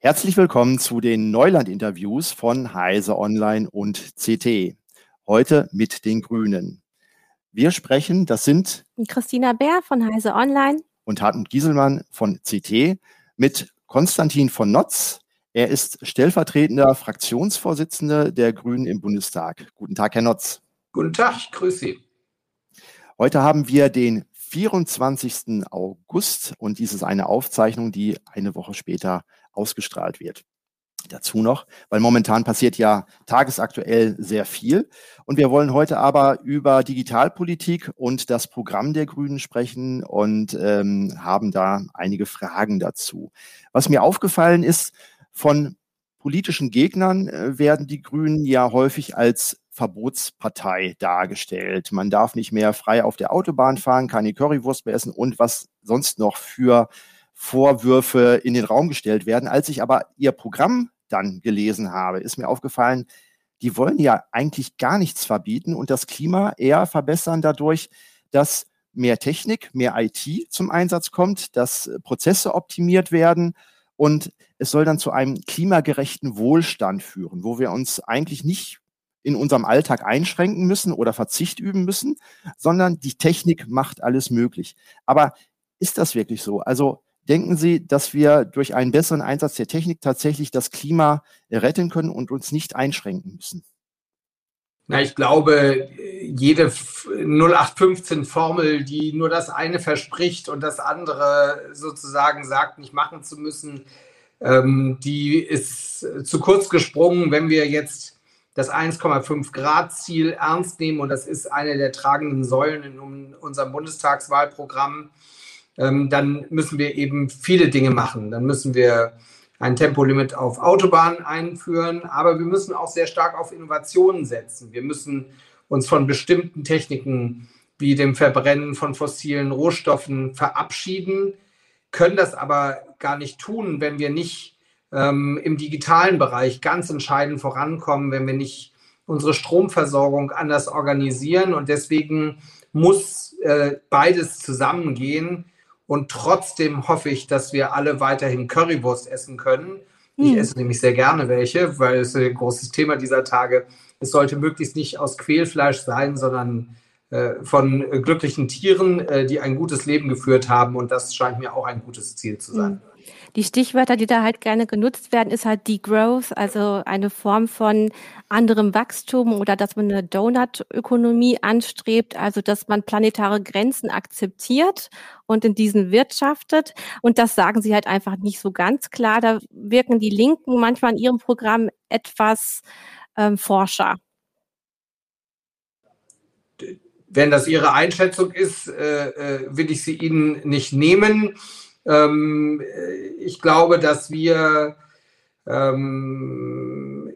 Herzlich willkommen zu den Neuland-Interviews von Heise Online und CT. Heute mit den Grünen. Wir sprechen, das sind Christina Bär von Heise Online und Hartmut Gieselmann von CT mit Konstantin von Notz. Er ist stellvertretender Fraktionsvorsitzender der Grünen im Bundestag. Guten Tag, Herr Notz. Guten Tag, ich grüße Sie. Heute haben wir den 24. August und dies ist eine Aufzeichnung, die eine Woche später ausgestrahlt wird. Dazu noch, weil momentan passiert ja tagesaktuell sehr viel. Und wir wollen heute aber über Digitalpolitik und das Programm der Grünen sprechen und ähm, haben da einige Fragen dazu. Was mir aufgefallen ist, von politischen Gegnern äh, werden die Grünen ja häufig als Verbotspartei dargestellt. Man darf nicht mehr frei auf der Autobahn fahren, keine Currywurst mehr essen und was sonst noch für Vorwürfe in den Raum gestellt werden. Als ich aber ihr Programm dann gelesen habe, ist mir aufgefallen, die wollen ja eigentlich gar nichts verbieten und das Klima eher verbessern dadurch, dass mehr Technik, mehr IT zum Einsatz kommt, dass Prozesse optimiert werden und es soll dann zu einem klimagerechten Wohlstand führen, wo wir uns eigentlich nicht in unserem Alltag einschränken müssen oder Verzicht üben müssen, sondern die Technik macht alles möglich. Aber ist das wirklich so? Also denken Sie, dass wir durch einen besseren Einsatz der Technik tatsächlich das Klima retten können und uns nicht einschränken müssen? Na, ich glaube, jede 0815-Formel, die nur das eine verspricht und das andere sozusagen sagt, nicht machen zu müssen, ähm, die ist zu kurz gesprungen, wenn wir jetzt das 1,5 Grad Ziel ernst nehmen und das ist eine der tragenden Säulen in unserem Bundestagswahlprogramm, ähm, dann müssen wir eben viele Dinge machen. Dann müssen wir ein Tempolimit auf Autobahnen einführen, aber wir müssen auch sehr stark auf Innovationen setzen. Wir müssen uns von bestimmten Techniken wie dem Verbrennen von fossilen Rohstoffen verabschieden, können das aber gar nicht tun, wenn wir nicht ähm, im digitalen Bereich ganz entscheidend vorankommen, wenn wir nicht unsere Stromversorgung anders organisieren. Und deswegen muss äh, beides zusammengehen. Und trotzdem hoffe ich, dass wir alle weiterhin Currywurst essen können. Ich hm. esse nämlich sehr gerne welche, weil es ein großes Thema dieser Tage. Es sollte möglichst nicht aus Quälfleisch sein, sondern äh, von glücklichen Tieren, äh, die ein gutes Leben geführt haben. Und das scheint mir auch ein gutes Ziel zu sein. Die Stichwörter, die da halt gerne genutzt werden, ist halt Degrowth, also eine Form von anderem Wachstum oder dass man eine Donut-Ökonomie anstrebt, also dass man planetare Grenzen akzeptiert und in diesen wirtschaftet. Und das sagen sie halt einfach nicht so ganz klar. Da wirken die Linken manchmal in ihrem Programm etwas ähm, forscher. Wenn das Ihre Einschätzung ist, äh, äh will ich sie Ihnen nicht nehmen. Ähm, ich glaube, dass wir ähm,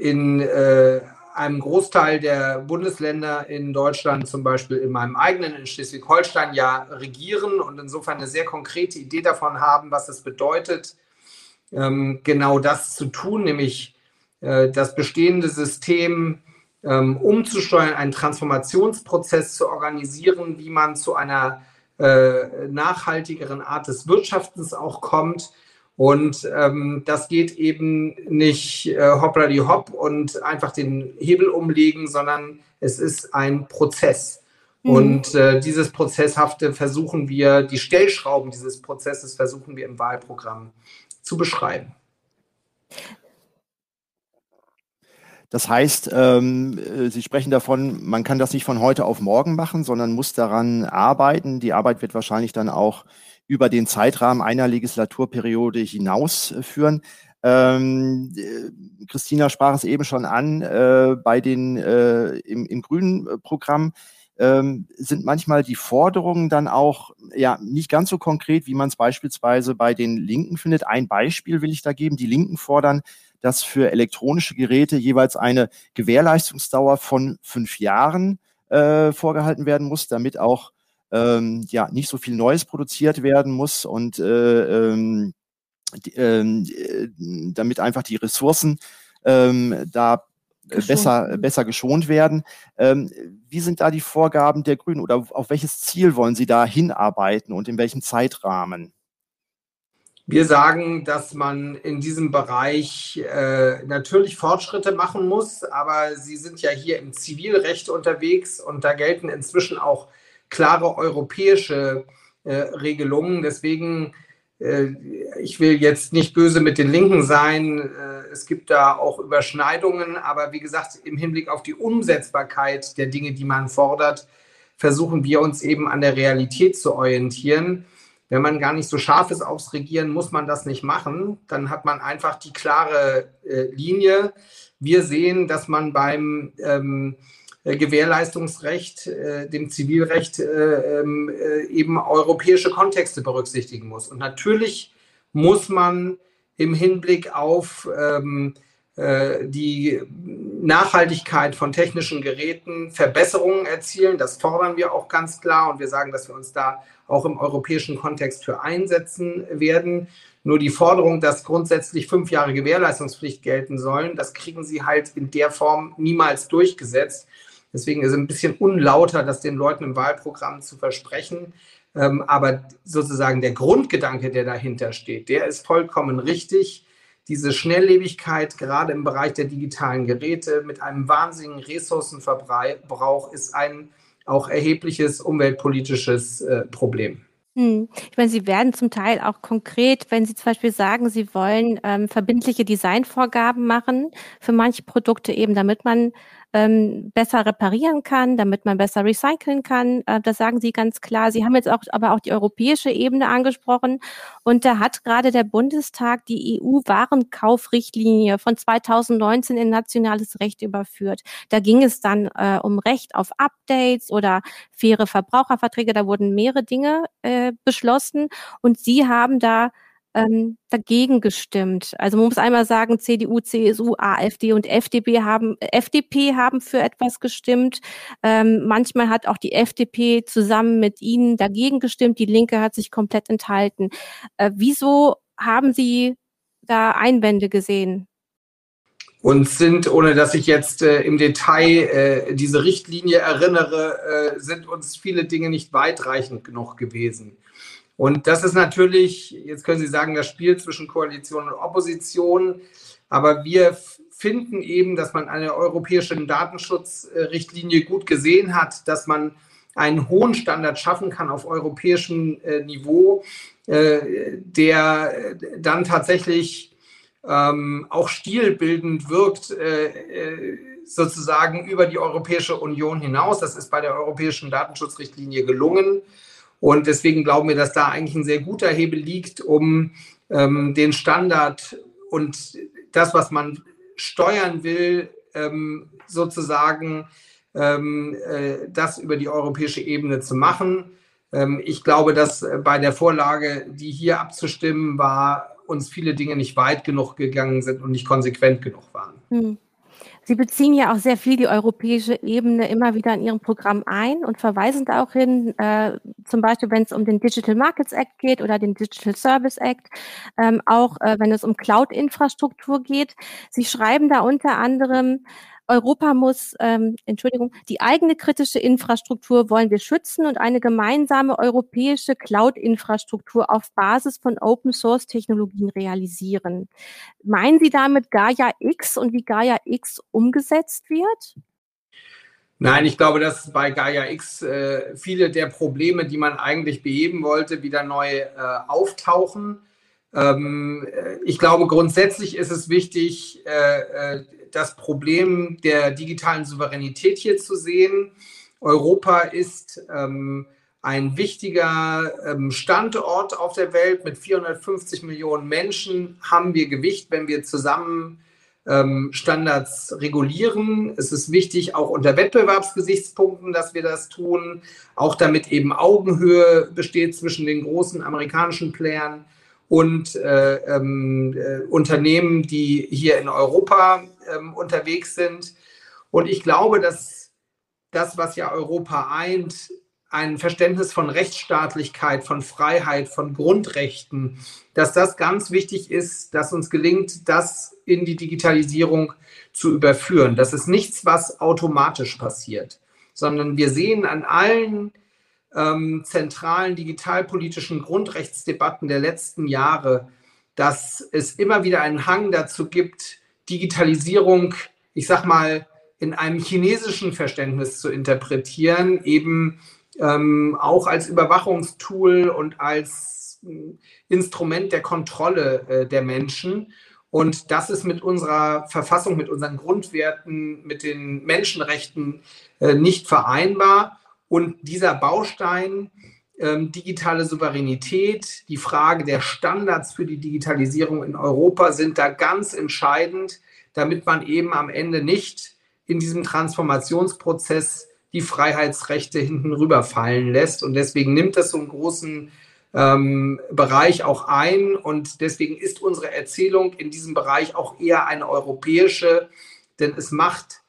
in äh, einem Großteil der Bundesländer in Deutschland, zum Beispiel in meinem eigenen, in Schleswig-Holstein, ja regieren und insofern eine sehr konkrete Idee davon haben, was es bedeutet, ähm, genau das zu tun, nämlich äh, das bestehende System ähm, umzusteuern, einen Transformationsprozess zu organisieren, wie man zu einer äh, nachhaltigeren Art des Wirtschaftens auch kommt. Und ähm, das geht eben nicht äh, hoppla die hopp und einfach den Hebel umlegen, sondern es ist ein Prozess. Mhm. Und äh, dieses Prozesshafte versuchen wir, die Stellschrauben dieses Prozesses versuchen wir im Wahlprogramm zu beschreiben. Das heißt, ähm, äh, Sie sprechen davon, man kann das nicht von heute auf morgen machen, sondern muss daran arbeiten. Die Arbeit wird wahrscheinlich dann auch über den Zeitrahmen einer Legislaturperiode hinaus äh, führen. Ähm, äh, Christina sprach es eben schon an, äh, bei den äh, im, im grünen Programm ähm, sind manchmal die Forderungen dann auch ja nicht ganz so konkret, wie man es beispielsweise bei den Linken findet. Ein Beispiel will ich da geben. Die Linken fordern dass für elektronische Geräte jeweils eine Gewährleistungsdauer von fünf Jahren äh, vorgehalten werden muss, damit auch ähm, ja nicht so viel Neues produziert werden muss und äh, ähm, ähm, äh, damit einfach die Ressourcen ähm, da geschont. besser besser geschont werden. Ähm, wie sind da die Vorgaben der Grünen oder auf welches Ziel wollen Sie da hinarbeiten und in welchem Zeitrahmen? Wir sagen, dass man in diesem Bereich äh, natürlich Fortschritte machen muss, aber Sie sind ja hier im Zivilrecht unterwegs und da gelten inzwischen auch klare europäische äh, Regelungen. Deswegen, äh, ich will jetzt nicht böse mit den Linken sein, äh, es gibt da auch Überschneidungen, aber wie gesagt, im Hinblick auf die Umsetzbarkeit der Dinge, die man fordert, versuchen wir uns eben an der Realität zu orientieren wenn man gar nicht so scharf ist aufs Regieren, muss man das nicht machen. Dann hat man einfach die klare äh, Linie. Wir sehen, dass man beim ähm, äh, Gewährleistungsrecht, äh, dem Zivilrecht, äh, ähm, äh, eben europäische Kontexte berücksichtigen muss. Und natürlich muss man im Hinblick auf ähm, äh, die Nachhaltigkeit von technischen Geräten Verbesserungen erzielen. Das fordern wir auch ganz klar und wir sagen, dass wir uns da auch im europäischen Kontext für einsetzen werden. Nur die Forderung, dass grundsätzlich fünf Jahre Gewährleistungspflicht gelten sollen, das kriegen sie halt in der Form niemals durchgesetzt. Deswegen ist es ein bisschen unlauter, das den Leuten im Wahlprogramm zu versprechen. Ähm, aber sozusagen der Grundgedanke, der dahinter steht, der ist vollkommen richtig. Diese Schnelllebigkeit, gerade im Bereich der digitalen Geräte, mit einem wahnsinnigen Ressourcenverbrauch, ist ein auch erhebliches umweltpolitisches äh, Problem. Hm. Ich meine, Sie werden zum Teil auch konkret, wenn Sie zum Beispiel sagen, Sie wollen ähm, verbindliche Designvorgaben machen für manche Produkte eben, damit man ähm, besser reparieren kann, damit man besser recyceln kann. Äh, das sagen Sie ganz klar. Sie haben jetzt auch aber auch die europäische Ebene angesprochen. Und da hat gerade der Bundestag die EU-Warenkaufrichtlinie von 2019 in nationales Recht überführt. Da ging es dann äh, um Recht auf Updates oder faire Verbraucherverträge. Da wurden mehrere Dinge äh, beschlossen. Und Sie haben da ähm, dagegen gestimmt. Also man muss einmal sagen, CDU, CSU, AfD und FDP haben, FDP haben für etwas gestimmt. Ähm, manchmal hat auch die FDP zusammen mit Ihnen dagegen gestimmt. Die Linke hat sich komplett enthalten. Äh, wieso haben Sie da Einwände gesehen? Und sind, ohne dass ich jetzt äh, im Detail äh, diese Richtlinie erinnere, äh, sind uns viele Dinge nicht weitreichend genug gewesen. Und das ist natürlich, jetzt können Sie sagen, das Spiel zwischen Koalition und Opposition. Aber wir finden eben, dass man eine europäische Datenschutzrichtlinie gut gesehen hat, dass man einen hohen Standard schaffen kann auf europäischem äh, Niveau, äh, der dann tatsächlich ähm, auch stilbildend wirkt, äh, äh sozusagen über die Europäische Union hinaus. Das ist bei der europäischen Datenschutzrichtlinie gelungen. Und deswegen glauben wir, dass da eigentlich ein sehr guter Hebel liegt, um ähm, den Standard und das, was man steuern will, ähm, sozusagen ähm, äh, das über die europäische Ebene zu machen. Ähm, ich glaube, dass bei der Vorlage, die hier abzustimmen war, uns viele Dinge nicht weit genug gegangen sind und nicht konsequent genug waren. Hm. Sie beziehen ja auch sehr viel die europäische Ebene immer wieder in Ihrem Programm ein und verweisen da auch hin, äh, zum Beispiel wenn es um den Digital Markets Act geht oder den Digital Service Act, ähm, auch äh, wenn es um Cloud-Infrastruktur geht. Sie schreiben da unter anderem, Europa muss, ähm, Entschuldigung, die eigene kritische Infrastruktur wollen wir schützen und eine gemeinsame europäische Cloud-Infrastruktur auf Basis von Open-Source-Technologien realisieren. Meinen Sie damit Gaia X und wie Gaia X umgesetzt wird? Nein, ich glaube, dass bei Gaia X äh, viele der Probleme, die man eigentlich beheben wollte, wieder neu äh, auftauchen. Ähm, äh, ich glaube, grundsätzlich ist es wichtig, äh, äh das Problem der digitalen Souveränität hier zu sehen. Europa ist ähm, ein wichtiger ähm, Standort auf der Welt. Mit 450 Millionen Menschen haben wir Gewicht, wenn wir zusammen ähm, Standards regulieren. Es ist wichtig, auch unter Wettbewerbsgesichtspunkten, dass wir das tun, auch damit eben Augenhöhe besteht zwischen den großen amerikanischen Playern und äh, ähm, äh, Unternehmen, die hier in Europa ähm, unterwegs sind. Und ich glaube, dass das, was ja Europa eint, ein Verständnis von Rechtsstaatlichkeit, von Freiheit, von Grundrechten, dass das ganz wichtig ist, dass uns gelingt, das in die Digitalisierung zu überführen. Das ist nichts, was automatisch passiert, sondern wir sehen an allen ähm, zentralen digitalpolitischen Grundrechtsdebatten der letzten Jahre, dass es immer wieder einen Hang dazu gibt, Digitalisierung, ich sag mal, in einem chinesischen Verständnis zu interpretieren, eben ähm, auch als Überwachungstool und als äh, Instrument der Kontrolle äh, der Menschen. Und das ist mit unserer Verfassung, mit unseren Grundwerten, mit den Menschenrechten äh, nicht vereinbar. Und dieser Baustein, ähm, digitale Souveränität, die Frage der Standards für die Digitalisierung in Europa sind da ganz entscheidend, damit man eben am Ende nicht in diesem Transformationsprozess die Freiheitsrechte hinten rüberfallen lässt. Und deswegen nimmt das so einen großen ähm, Bereich auch ein. Und deswegen ist unsere Erzählung in diesem Bereich auch eher eine europäische, denn es macht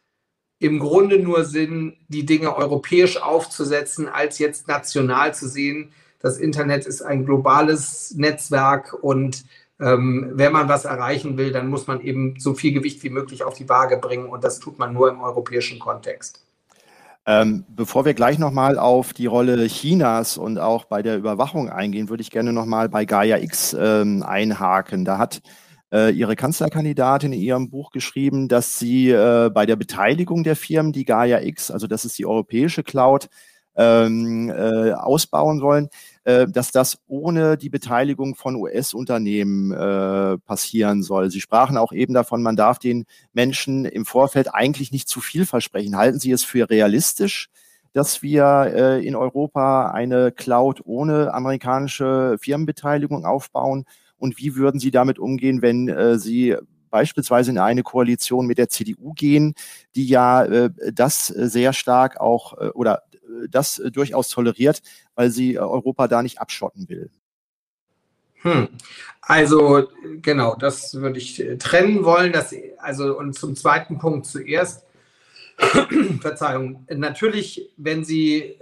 im Grunde nur Sinn, die Dinge europäisch aufzusetzen, als jetzt national zu sehen. Das Internet ist ein globales Netzwerk und ähm, wenn man was erreichen will, dann muss man eben so viel Gewicht wie möglich auf die Waage bringen und das tut man nur im europäischen Kontext. Ähm, bevor wir gleich nochmal auf die Rolle Chinas und auch bei der Überwachung eingehen, würde ich gerne nochmal bei Gaia X ähm, einhaken. Da hat äh, ihre Kanzlerkandidatin in ihrem Buch geschrieben, dass sie äh, bei der Beteiligung der Firmen, die Gaia X, also das ist die europäische Cloud, ähm, äh, ausbauen wollen, äh, dass das ohne die Beteiligung von US-Unternehmen äh, passieren soll. Sie sprachen auch eben davon, man darf den Menschen im Vorfeld eigentlich nicht zu viel versprechen. Halten Sie es für realistisch, dass wir äh, in Europa eine Cloud ohne amerikanische Firmenbeteiligung aufbauen? Und wie würden Sie damit umgehen, wenn äh, Sie beispielsweise in eine Koalition mit der CDU gehen, die ja äh, das sehr stark auch äh, oder das äh, durchaus toleriert, weil sie äh, Europa da nicht abschotten will. Hm. Also genau, das würde ich äh, trennen wollen. Dass, also und zum zweiten Punkt zuerst. Verzeihung. Natürlich, wenn Sie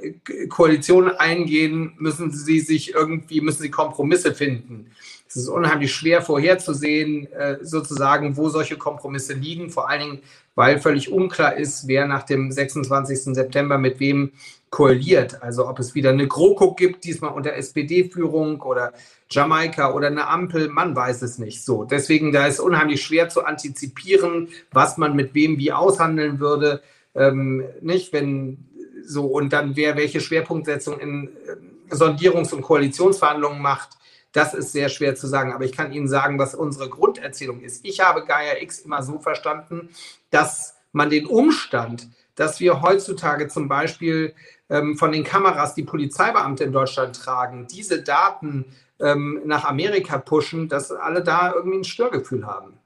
Koalitionen eingehen, müssen Sie sich irgendwie, müssen Sie Kompromisse finden. Es ist unheimlich schwer vorherzusehen, sozusagen, wo solche Kompromisse liegen. Vor allen Dingen, weil völlig unklar ist, wer nach dem 26. September mit wem koaliert. Also ob es wieder eine GroKo gibt, diesmal unter SPD-Führung oder Jamaika oder eine Ampel, man weiß es nicht. So, deswegen da ist unheimlich schwer zu antizipieren, was man mit wem wie aushandeln würde. Ähm, nicht, wenn so und dann wer welche Schwerpunktsetzung in äh, Sondierungs- und Koalitionsverhandlungen macht. Das ist sehr schwer zu sagen, aber ich kann Ihnen sagen, was unsere Grunderzählung ist. Ich habe Gaia X immer so verstanden, dass man den Umstand, dass wir heutzutage zum Beispiel ähm, von den Kameras, die Polizeibeamte in Deutschland tragen, diese Daten ähm, nach Amerika pushen, dass alle da irgendwie ein Störgefühl haben.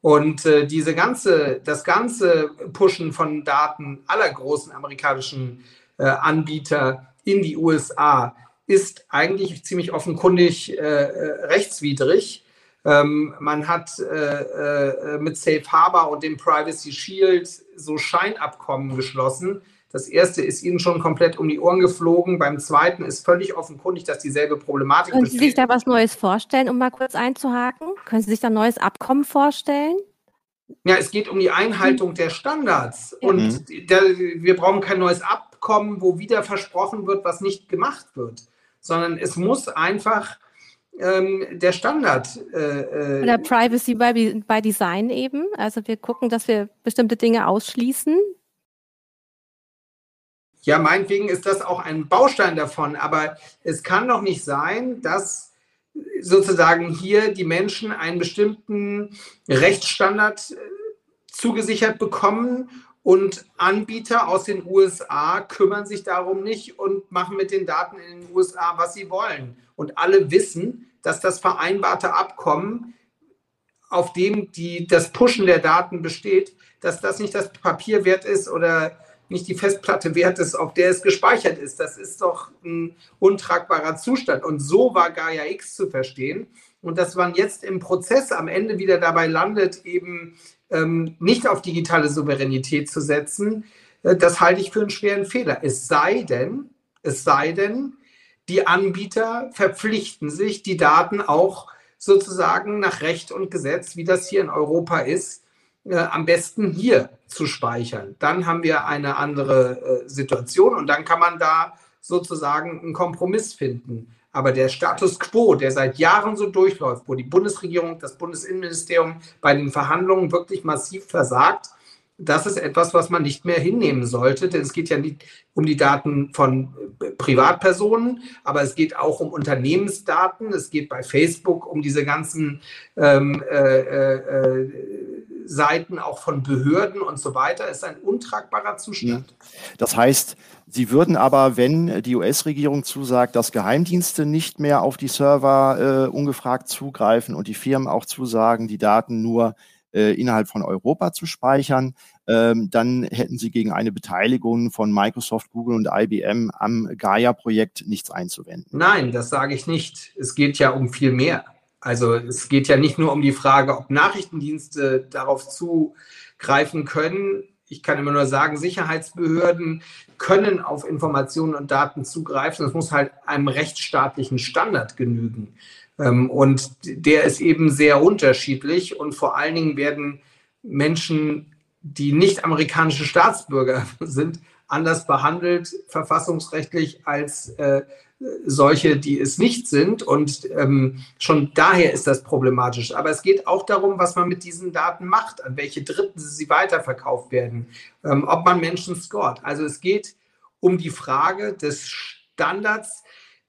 Und äh, diese ganze, das ganze Pushen von Daten aller großen amerikanischen äh, Anbieter in die USA ist eigentlich ziemlich offenkundig äh, äh, rechtswidrig. Ähm, man hat äh, äh, mit Safe Harbor und dem Privacy Shield so Scheinabkommen geschlossen, das erste ist Ihnen schon komplett um die Ohren geflogen. Beim zweiten ist völlig offenkundig, dass dieselbe Problematik Können besteht. Sie sich da was Neues vorstellen, um mal kurz einzuhaken? Können Sie sich da ein neues Abkommen vorstellen? Ja, es geht um die Einhaltung der Standards. Ja. Und mhm. da, wir brauchen kein neues Abkommen, wo wieder versprochen wird, was nicht gemacht wird, sondern es muss einfach ähm, der Standard. Äh, äh Oder Privacy by, by Design eben. Also wir gucken, dass wir bestimmte Dinge ausschließen, ja, meinetwegen ist das auch ein Baustein davon, aber es kann doch nicht sein, dass sozusagen hier die Menschen einen bestimmten Rechtsstandard äh, zugesichert bekommen und Anbieter aus den USA kümmern sich darum nicht und machen mit den Daten in den USA, was sie wollen. Und alle wissen, dass das vereinbarte Abkommen, auf dem die, das Pushen der Daten besteht, dass das nicht das Papier wert ist oder nicht die Festplatte wert ist, auf der es gespeichert ist. Das ist doch ein untragbarer Zustand. Und so war Gaia X zu verstehen. Und dass man jetzt im Prozess am Ende wieder dabei landet, eben ähm, nicht auf digitale Souveränität zu setzen, äh, das halte ich für einen schweren Fehler. Es sei denn, es sei denn, die Anbieter verpflichten sich, die Daten auch sozusagen nach Recht und Gesetz, wie das hier in Europa ist, äh, am besten hier zu speichern. Dann haben wir eine andere äh, Situation und dann kann man da sozusagen einen Kompromiss finden. Aber der Status quo, der seit Jahren so durchläuft, wo die Bundesregierung, das Bundesinnenministerium bei den Verhandlungen wirklich massiv versagt, das ist etwas, was man nicht mehr hinnehmen sollte, denn es geht ja nicht um die Daten von äh, Privatpersonen, aber es geht auch um Unternehmensdaten. Es geht bei Facebook um diese ganzen ähm, äh, äh, Seiten auch von Behörden und so weiter. Es ist ein untragbarer Zustand. Das heißt, Sie würden aber, wenn die US-Regierung zusagt, dass Geheimdienste nicht mehr auf die Server äh, ungefragt zugreifen und die Firmen auch zusagen, die Daten nur äh, innerhalb von Europa zu speichern, ähm, dann hätten sie gegen eine Beteiligung von Microsoft, Google und IBM am Gaia-Projekt nichts einzuwenden. Nein, das sage ich nicht. Es geht ja um viel mehr. Also es geht ja nicht nur um die Frage, ob Nachrichtendienste darauf zugreifen können. Ich kann immer nur sagen, Sicherheitsbehörden können auf Informationen und Daten zugreifen. Das muss halt einem rechtsstaatlichen Standard genügen. Ähm, und der ist eben sehr unterschiedlich und vor allen Dingen werden Menschen, die nicht amerikanische Staatsbürger sind, anders behandelt verfassungsrechtlich als äh, solche, die es nicht sind. Und ähm, schon daher ist das problematisch. Aber es geht auch darum, was man mit diesen Daten macht, an welche Dritten sie weiterverkauft werden, ähm, ob man Menschen scoret. Also es geht um die Frage des Standards,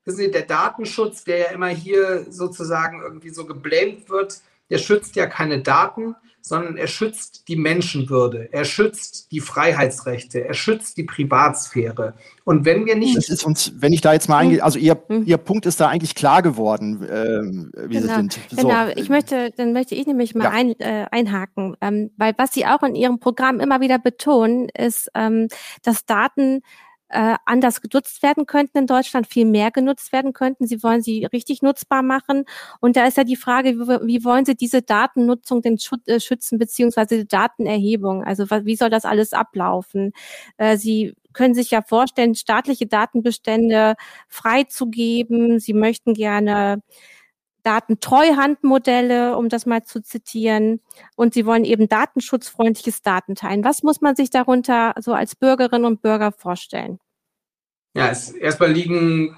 wissen Sie, der Datenschutz, der ja immer hier sozusagen irgendwie so geblämt wird, der schützt ja keine Daten, sondern er schützt die Menschenwürde, er schützt die Freiheitsrechte, er schützt die Privatsphäre. Und wenn wir nicht. Das ist uns, wenn ich da jetzt mal eingehe, also Ihr, hm. Ihr Punkt ist da eigentlich klar geworden, äh, wie genau. Sie sind. So. Genau, ich möchte, dann möchte ich nämlich mal ja. ein, äh, einhaken, ähm, weil was Sie auch in Ihrem Programm immer wieder betonen, ist, ähm, dass Daten äh, anders genutzt werden könnten in Deutschland, viel mehr genutzt werden könnten. Sie wollen sie richtig nutzbar machen. Und da ist ja die Frage, wie, wie wollen Sie diese Datennutzung denn äh, schützen, beziehungsweise die Datenerhebung? Also wie soll das alles ablaufen? Äh, sie können sich ja vorstellen, staatliche Datenbestände freizugeben. Sie möchten gerne Datentreuhandmodelle, um das mal zu zitieren. Und sie wollen eben datenschutzfreundliches Datenteilen. Was muss man sich darunter so als Bürgerinnen und Bürger vorstellen? Ja, es, erstmal liegen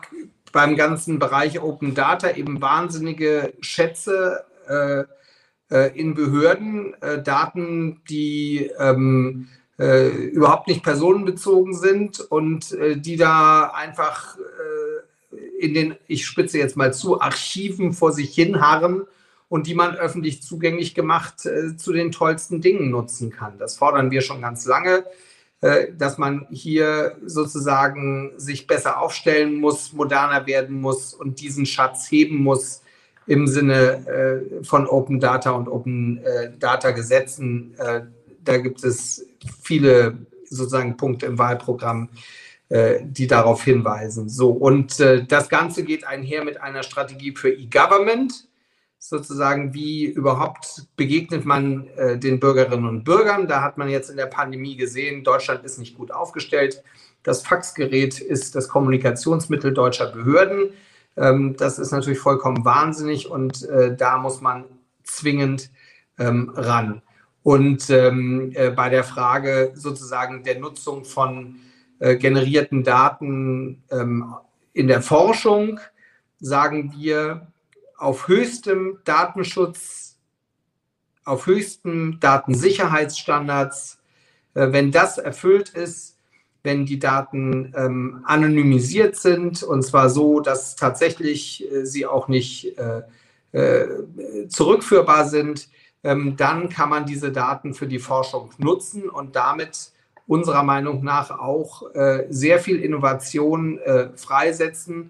beim ganzen Bereich Open Data eben wahnsinnige Schätze äh, äh, in Behörden, äh, Daten, die ähm, äh, überhaupt nicht personenbezogen sind und äh, die da einfach äh, in den, ich spitze jetzt mal zu, Archiven vor sich hinharren und die man öffentlich zugänglich gemacht äh, zu den tollsten Dingen nutzen kann. Das fordern wir schon ganz lange, äh, dass man hier sozusagen sich besser aufstellen muss, moderner werden muss und diesen Schatz heben muss im Sinne äh, von Open Data und Open äh, Data Gesetzen. Äh, da gibt es viele sozusagen Punkte im Wahlprogramm, die darauf hinweisen. So, und äh, das Ganze geht einher mit einer Strategie für E-Government, sozusagen, wie überhaupt begegnet man äh, den Bürgerinnen und Bürgern. Da hat man jetzt in der Pandemie gesehen, Deutschland ist nicht gut aufgestellt. Das Faxgerät ist das Kommunikationsmittel deutscher Behörden. Ähm, das ist natürlich vollkommen wahnsinnig und äh, da muss man zwingend ähm, ran. Und ähm, äh, bei der Frage sozusagen der Nutzung von äh, generierten Daten ähm, in der Forschung sagen wir auf höchstem Datenschutz, auf höchsten Datensicherheitsstandards. Äh, wenn das erfüllt ist, wenn die Daten ähm, anonymisiert sind und zwar so, dass tatsächlich äh, sie auch nicht äh, äh, zurückführbar sind, ähm, dann kann man diese Daten für die Forschung nutzen und damit unserer Meinung nach auch äh, sehr viel Innovation äh, freisetzen.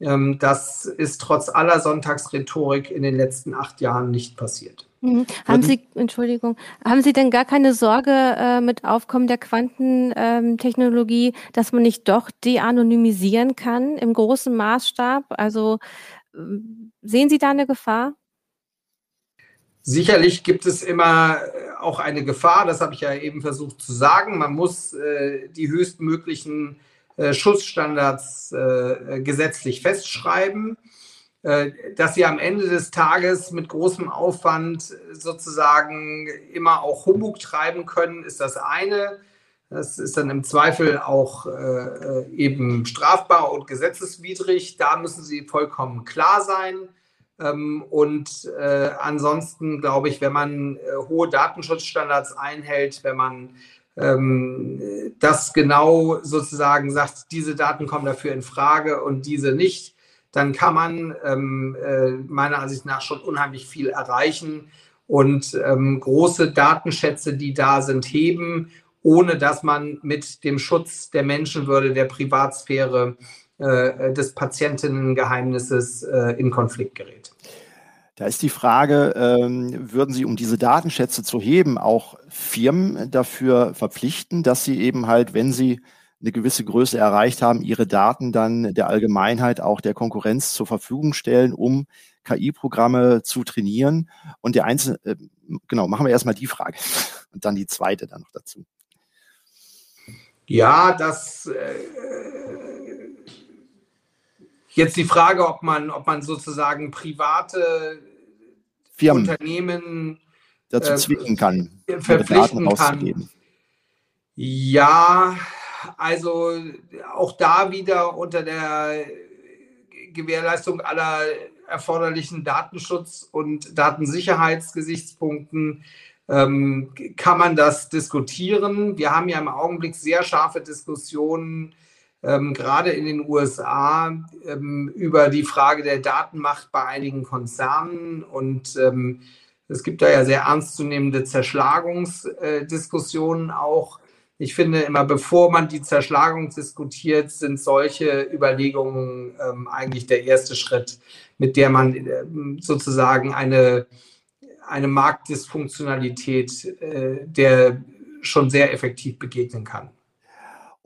Ähm, das ist trotz aller Sonntagsrhetorik in den letzten acht Jahren nicht passiert. Mhm. Haben Sie, Entschuldigung, haben Sie denn gar keine Sorge äh, mit Aufkommen der Quantentechnologie, dass man nicht doch de-anonymisieren kann im großen Maßstab? Also ähm, sehen Sie da eine Gefahr? Sicherlich gibt es immer äh, auch eine Gefahr, das habe ich ja eben versucht zu sagen. Man muss äh, die höchstmöglichen äh, Schutzstandards äh, gesetzlich festschreiben. Äh, dass sie am Ende des Tages mit großem Aufwand sozusagen immer auch Humbug treiben können, ist das eine. Das ist dann im Zweifel auch äh, eben strafbar und gesetzeswidrig. Da müssen Sie vollkommen klar sein. Ähm, und äh, ansonsten glaube ich, wenn man äh, hohe Datenschutzstandards einhält, wenn man ähm, das genau sozusagen sagt, diese Daten kommen dafür in Frage und diese nicht, dann kann man ähm, äh, meiner Ansicht nach schon unheimlich viel erreichen. Und ähm, große Datenschätze, die da sind, heben, ohne dass man mit dem Schutz der Menschenwürde, der Privatsphäre, äh, des Patientinnengeheimnisses äh, in Konflikt gerät. Da ist die Frage, ähm, würden Sie, um diese Datenschätze zu heben, auch Firmen dafür verpflichten, dass sie eben halt, wenn sie eine gewisse Größe erreicht haben, ihre Daten dann der Allgemeinheit, auch der Konkurrenz zur Verfügung stellen, um KI-Programme zu trainieren? Und der einzelne, äh, genau, machen wir erstmal die Frage und dann die zweite dann noch dazu. Ja, das äh, Jetzt die Frage, ob man, ob man sozusagen private Firmen Unternehmen dazu äh, zwingen kann, verpflichten kann. Ja, also auch da wieder unter der Gewährleistung aller erforderlichen Datenschutz- und Datensicherheitsgesichtspunkten ähm, kann man das diskutieren. Wir haben ja im Augenblick sehr scharfe Diskussionen ähm, gerade in den USA ähm, über die Frage der Datenmacht bei einigen Konzernen. Und ähm, es gibt da ja sehr ernstzunehmende Zerschlagungsdiskussionen auch. Ich finde immer, bevor man die Zerschlagung diskutiert, sind solche Überlegungen ähm, eigentlich der erste Schritt, mit der man ähm, sozusagen eine, eine Marktdysfunktionalität, äh, der schon sehr effektiv begegnen kann.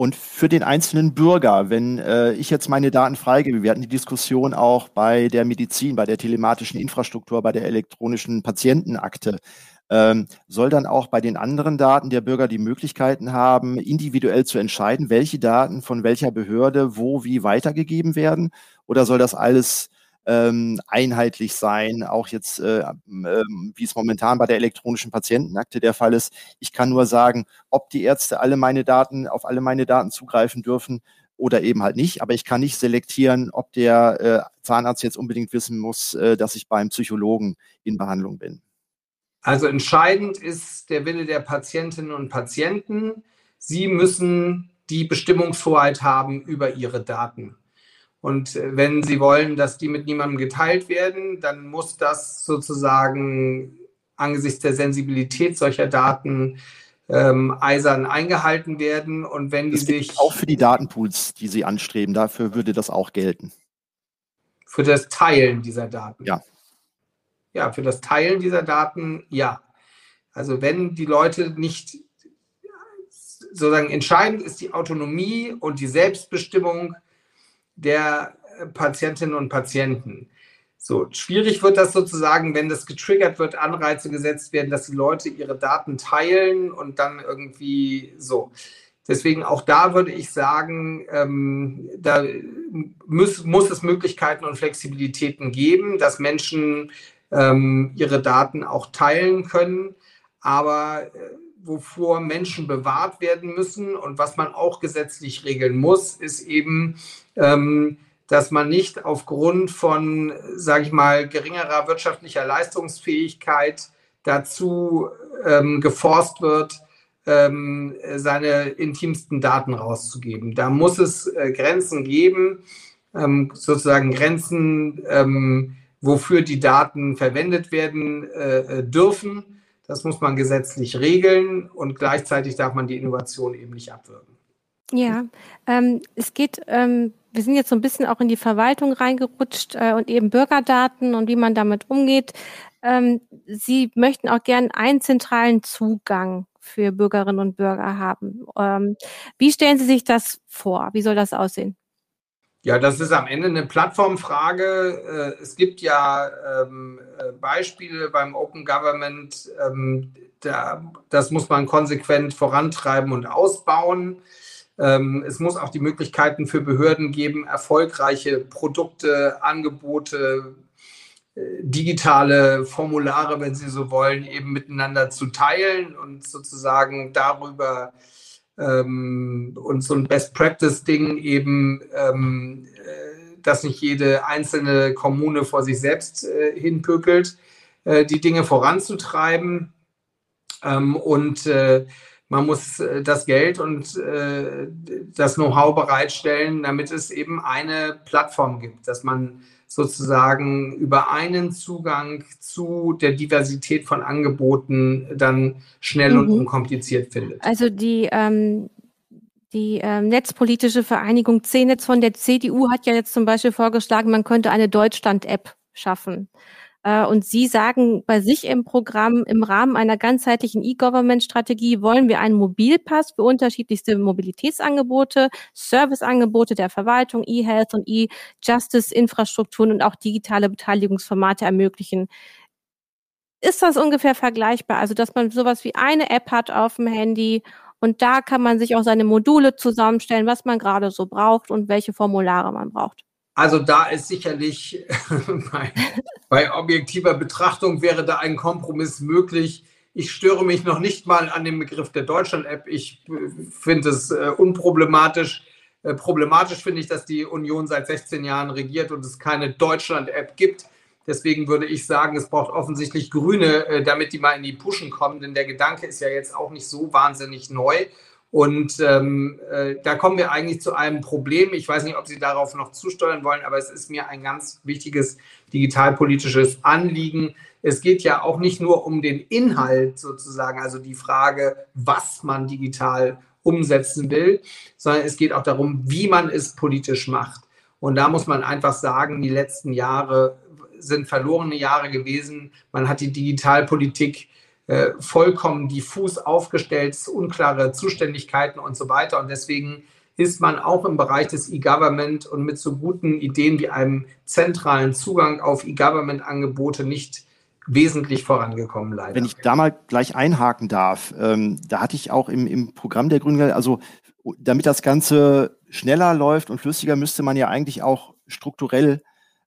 Und für den einzelnen Bürger, wenn äh, ich jetzt meine Daten freigebe, wir hatten die Diskussion auch bei der Medizin, bei der telematischen Infrastruktur, bei der elektronischen Patientenakte, ähm, soll dann auch bei den anderen Daten der Bürger die Möglichkeiten haben, individuell zu entscheiden, welche Daten von welcher Behörde wo wie weitergegeben werden? Oder soll das alles ähm, einheitlich sein, auch jetzt, äh, äh, wie es momentan bei der elektronischen Patientenakte der Fall ist. Ich kann nur sagen, ob die Ärzte alle meine Daten, auf alle meine Daten zugreifen dürfen oder eben halt nicht. Aber ich kann nicht selektieren, ob der äh, Zahnarzt jetzt unbedingt wissen muss, äh, dass ich beim Psychologen in Behandlung bin. Also entscheidend ist der Wille der Patientinnen und Patienten. Sie müssen die Bestimmungshoheit haben über ihre Daten. Und äh, wenn Sie wollen, dass die mit niemandem geteilt werden, dann muss das sozusagen angesichts der Sensibilität solcher Daten ähm, eisern eingehalten werden. Und wenn die sich. Auch für die Datenpools, die Sie anstreben, dafür würde das auch gelten. Für das Teilen dieser Daten. Ja. Ja, für das Teilen dieser Daten, ja. Also wenn die Leute nicht sozusagen entscheidend ist die Autonomie und die Selbstbestimmung der Patientinnen und Patienten. So, schwierig wird das sozusagen, wenn das getriggert wird, Anreize gesetzt werden, dass die Leute ihre Daten teilen und dann irgendwie so. Deswegen auch da würde ich sagen, ähm, da muss, muss es Möglichkeiten und Flexibilitäten geben, dass Menschen ähm, ihre Daten auch teilen können. Aber äh, wovor Menschen bewahrt werden müssen und was man auch gesetzlich regeln muss, ist eben, ähm, dass man nicht aufgrund von, sage ich mal, geringerer wirtschaftlicher Leistungsfähigkeit dazu ähm, geforst wird, ähm, seine intimsten Daten rauszugeben. Da muss es äh, Grenzen geben, ähm, sozusagen Grenzen, ähm, wofür die Daten verwendet werden äh, äh dürfen. Das muss man gesetzlich regeln und gleichzeitig darf man die Innovation eben nicht abwürgen. Ja, ähm, es geht, ähm, wir sind jetzt so ein bisschen auch in die Verwaltung reingerutscht äh, und eben Bürgerdaten und wie man damit umgeht. Ähm, Sie möchten auch gern einen zentralen Zugang für Bürgerinnen und Bürger haben. Ähm, wie stellen Sie sich das vor? Wie soll das aussehen? Ja, das ist am Ende eine Plattformfrage. Äh, es gibt ja ähm, äh, Beispiele beim Open Government, ähm, da, das muss man konsequent vorantreiben und ausbauen. Ähm, es muss auch die Möglichkeiten für Behörden geben, erfolgreiche Produkte, Angebote, äh, digitale Formulare, wenn Sie so wollen, eben miteinander zu teilen und sozusagen darüber ähm, und so ein Best-Practice-Ding eben, ähm, äh, dass nicht jede einzelne Kommune vor sich selbst äh, hinpökelt, äh, die Dinge voranzutreiben. Ähm, und äh, man muss äh, das Geld und äh, das Know-how bereitstellen, damit es eben eine Plattform gibt, dass man sozusagen über einen Zugang zu der Diversität von Angeboten dann schnell mhm. und unkompliziert findet. Also die, ähm, die ähm, netzpolitische Vereinigung C-Netz von der CDU hat ja jetzt zum Beispiel vorgeschlagen, man könnte eine Deutschland-App schaffen. Äh, und Sie sagen bei sich im Programm, im Rahmen einer ganzheitlichen E-Government-Strategie wollen wir einen Mobilpass für unterschiedlichste Mobilitätsangebote, Serviceangebote der Verwaltung, E-Health und E-Justice-Infrastrukturen und auch digitale Beteiligungsformate ermöglichen. Ist das ungefähr vergleichbar? Also, dass man sowas wie eine App hat auf dem Handy und da kann man sich auch seine Module zusammenstellen, was man gerade so braucht und welche Formulare man braucht. Also da ist sicherlich bei, bei, objektiver Betrachtung wäre da ein Kompromiss möglich. Ich störe mich noch nicht mal an dem Begriff der Deutschland-App. Ich finde es äh, unproblematisch. Äh, problematisch finde ich, dass die Union seit 16 Jahren regiert und es keine Deutschland-App gibt. Deswegen würde ich sagen, es braucht offensichtlich Grüne, äh, damit die mal in die Puschen kommen, denn der Gedanke ist ja jetzt auch nicht so wahnsinnig neu. Und ähm, äh, da kommen wir eigentlich zu einem Problem. Ich weiß nicht, ob Sie darauf noch zusteuern wollen, aber es ist mir ein ganz wichtiges digitalpolitisches Anliegen. Es geht ja auch nicht nur um den Inhalt sozusagen, also die Frage, was man digital umsetzen will, sondern es geht auch darum, wie man es politisch macht. Und da muss man einfach sagen, die letzten Jahre sind verlorene Jahre gewesen. Man hat die Digitalpolitik äh, vollkommen diffus aufgestellt, unklare Zuständigkeiten und so weiter. Und deswegen ist man auch im Bereich des E-Government und mit so guten Ideen wie einem zentralen Zugang auf E-Government-Angebote nicht wesentlich vorangekommen, leider. Wenn ich da mal gleich einhaken darf, ähm, da hatte ich auch im, im Programm der Grünen, also damit das Ganze schneller läuft und flüssiger, müsste man ja eigentlich auch strukturell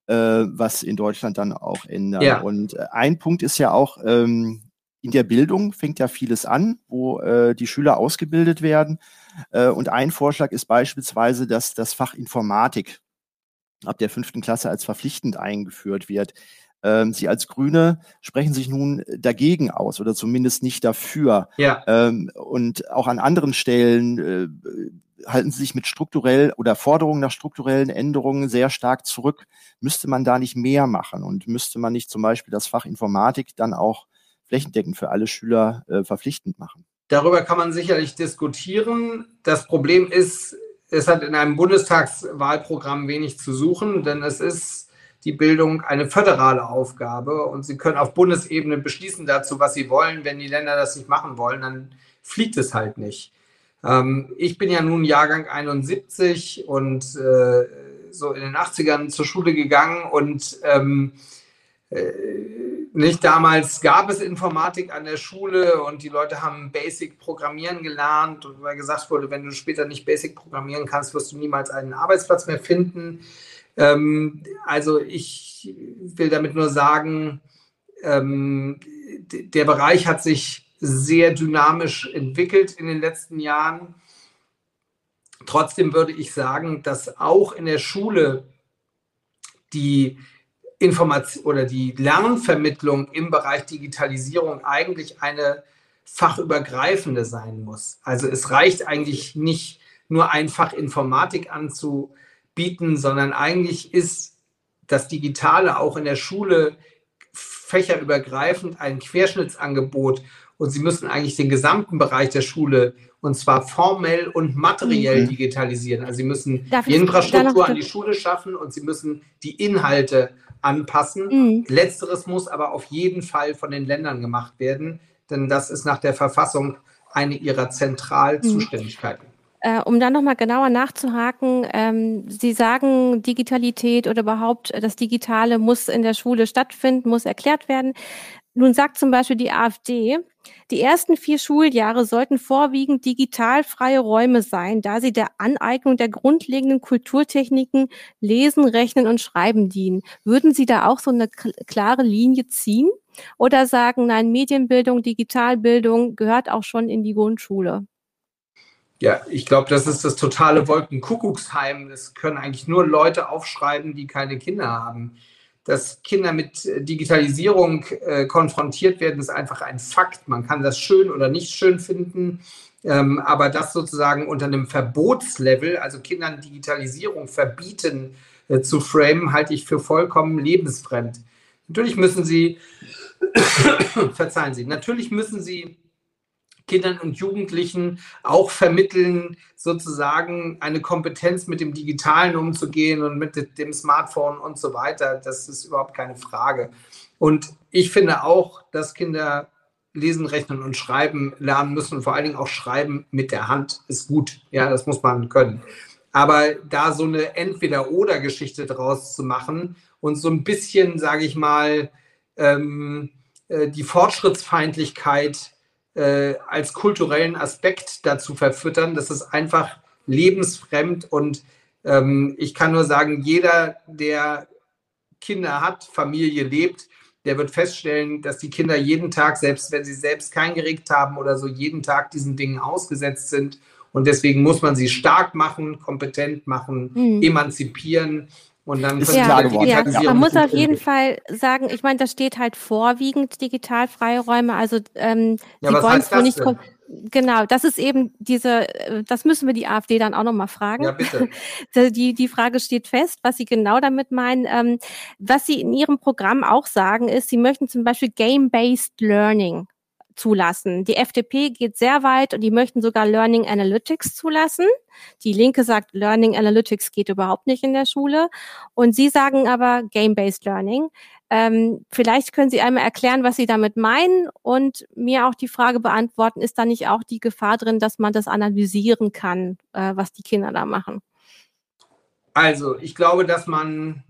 äh, was in Deutschland dann auch ändern. Ja. Und äh, ein Punkt ist ja auch, ähm, in der Bildung fängt ja vieles an, wo äh, die Schüler ausgebildet werden. Äh, und ein Vorschlag ist beispielsweise, dass das Fach Informatik ab der fünften Klasse als verpflichtend eingeführt wird. Ähm, Sie als Grüne sprechen sich nun dagegen aus oder zumindest nicht dafür. Ja. Ähm, und auch an anderen Stellen äh, halten Sie sich mit strukturell oder Forderungen nach strukturellen Änderungen sehr stark zurück. Müsste man da nicht mehr machen und müsste man nicht zum Beispiel das Fach Informatik dann auch flächendeckend für alle Schüler äh, verpflichtend machen. Darüber kann man sicherlich diskutieren. Das Problem ist, es hat in einem Bundestagswahlprogramm wenig zu suchen, denn es ist die Bildung eine föderale Aufgabe und Sie können auf Bundesebene beschließen dazu, was Sie wollen. Wenn die Länder das nicht machen wollen, dann fliegt es halt nicht. Ähm, ich bin ja nun Jahrgang 71 und äh, so in den 80ern zur Schule gegangen und ähm, äh, nicht damals gab es Informatik an der Schule und die Leute haben Basic Programmieren gelernt und weil gesagt wurde, wenn du später nicht Basic programmieren kannst, wirst du niemals einen Arbeitsplatz mehr finden. Ähm, also ich will damit nur sagen, ähm, der Bereich hat sich sehr dynamisch entwickelt in den letzten Jahren. Trotzdem würde ich sagen, dass auch in der Schule die Information oder die Lernvermittlung im Bereich Digitalisierung eigentlich eine fachübergreifende sein muss. Also es reicht eigentlich nicht nur ein Fach Informatik anzubieten, sondern eigentlich ist das Digitale auch in der Schule fächerübergreifend ein Querschnittsangebot und Sie müssen eigentlich den gesamten Bereich der Schule und zwar formell und materiell mhm. digitalisieren. Also Sie müssen Darf die Infrastruktur an die Schule schaffen und Sie müssen die Inhalte anpassen. Mhm. Letzteres muss aber auf jeden Fall von den Ländern gemacht werden, denn das ist nach der Verfassung eine ihrer Zentralzuständigkeiten. Mhm. Äh, um dann nochmal genauer nachzuhaken, ähm, Sie sagen, Digitalität oder überhaupt das Digitale muss in der Schule stattfinden, muss erklärt werden. Nun sagt zum Beispiel die AfD, die ersten vier Schuljahre sollten vorwiegend digitalfreie Räume sein, da sie der Aneignung der grundlegenden Kulturtechniken Lesen, Rechnen und Schreiben dienen. Würden Sie da auch so eine klare Linie ziehen? Oder sagen, nein, Medienbildung, Digitalbildung gehört auch schon in die Grundschule? Ja, ich glaube, das ist das totale Wolkenkuckucksheim. Das können eigentlich nur Leute aufschreiben, die keine Kinder haben. Dass Kinder mit Digitalisierung äh, konfrontiert werden, ist einfach ein Fakt. Man kann das schön oder nicht schön finden. Ähm, aber das sozusagen unter einem Verbotslevel, also Kindern Digitalisierung verbieten äh, zu framen, halte ich für vollkommen lebensfremd. Natürlich müssen sie, verzeihen Sie, natürlich müssen sie Kindern und Jugendlichen auch vermitteln, sozusagen eine Kompetenz mit dem Digitalen umzugehen und mit dem Smartphone und so weiter. Das ist überhaupt keine Frage. Und ich finde auch, dass Kinder lesen, rechnen und schreiben lernen müssen. vor allen Dingen auch schreiben mit der Hand ist gut. Ja, das muss man können. Aber da so eine Entweder-Oder-Geschichte draus zu machen und so ein bisschen, sage ich mal, ähm, äh, die Fortschrittsfeindlichkeit äh, als kulturellen Aspekt dazu verfüttern. Das ist einfach lebensfremd und ähm, ich kann nur sagen, jeder, der Kinder hat, Familie lebt, der wird feststellen, dass die Kinder jeden Tag, selbst wenn sie selbst kein Gerät haben oder so, jeden Tag diesen Dingen ausgesetzt sind. Und deswegen muss man sie stark machen, kompetent machen, mhm. emanzipieren und dann ist ja, klar geworden. Ja, man muss auf jeden Fall sagen, ich meine, da steht halt vorwiegend digital freie Räume. Also ähm, ja, die wollen es wohl nicht kommen. Genau, das ist eben diese, äh, das müssen wir die AfD dann auch nochmal fragen. Ja, bitte. Die, die Frage steht fest, was Sie genau damit meinen. Ähm, was Sie in Ihrem Programm auch sagen, ist, Sie möchten zum Beispiel Game-Based Learning zulassen. Die FDP geht sehr weit und die möchten sogar Learning Analytics zulassen. Die Linke sagt, Learning Analytics geht überhaupt nicht in der Schule. Und Sie sagen aber Game-Based Learning. Ähm, vielleicht können Sie einmal erklären, was Sie damit meinen und mir auch die Frage beantworten, ist da nicht auch die Gefahr drin, dass man das analysieren kann, äh, was die Kinder da machen? Also, ich glaube, dass man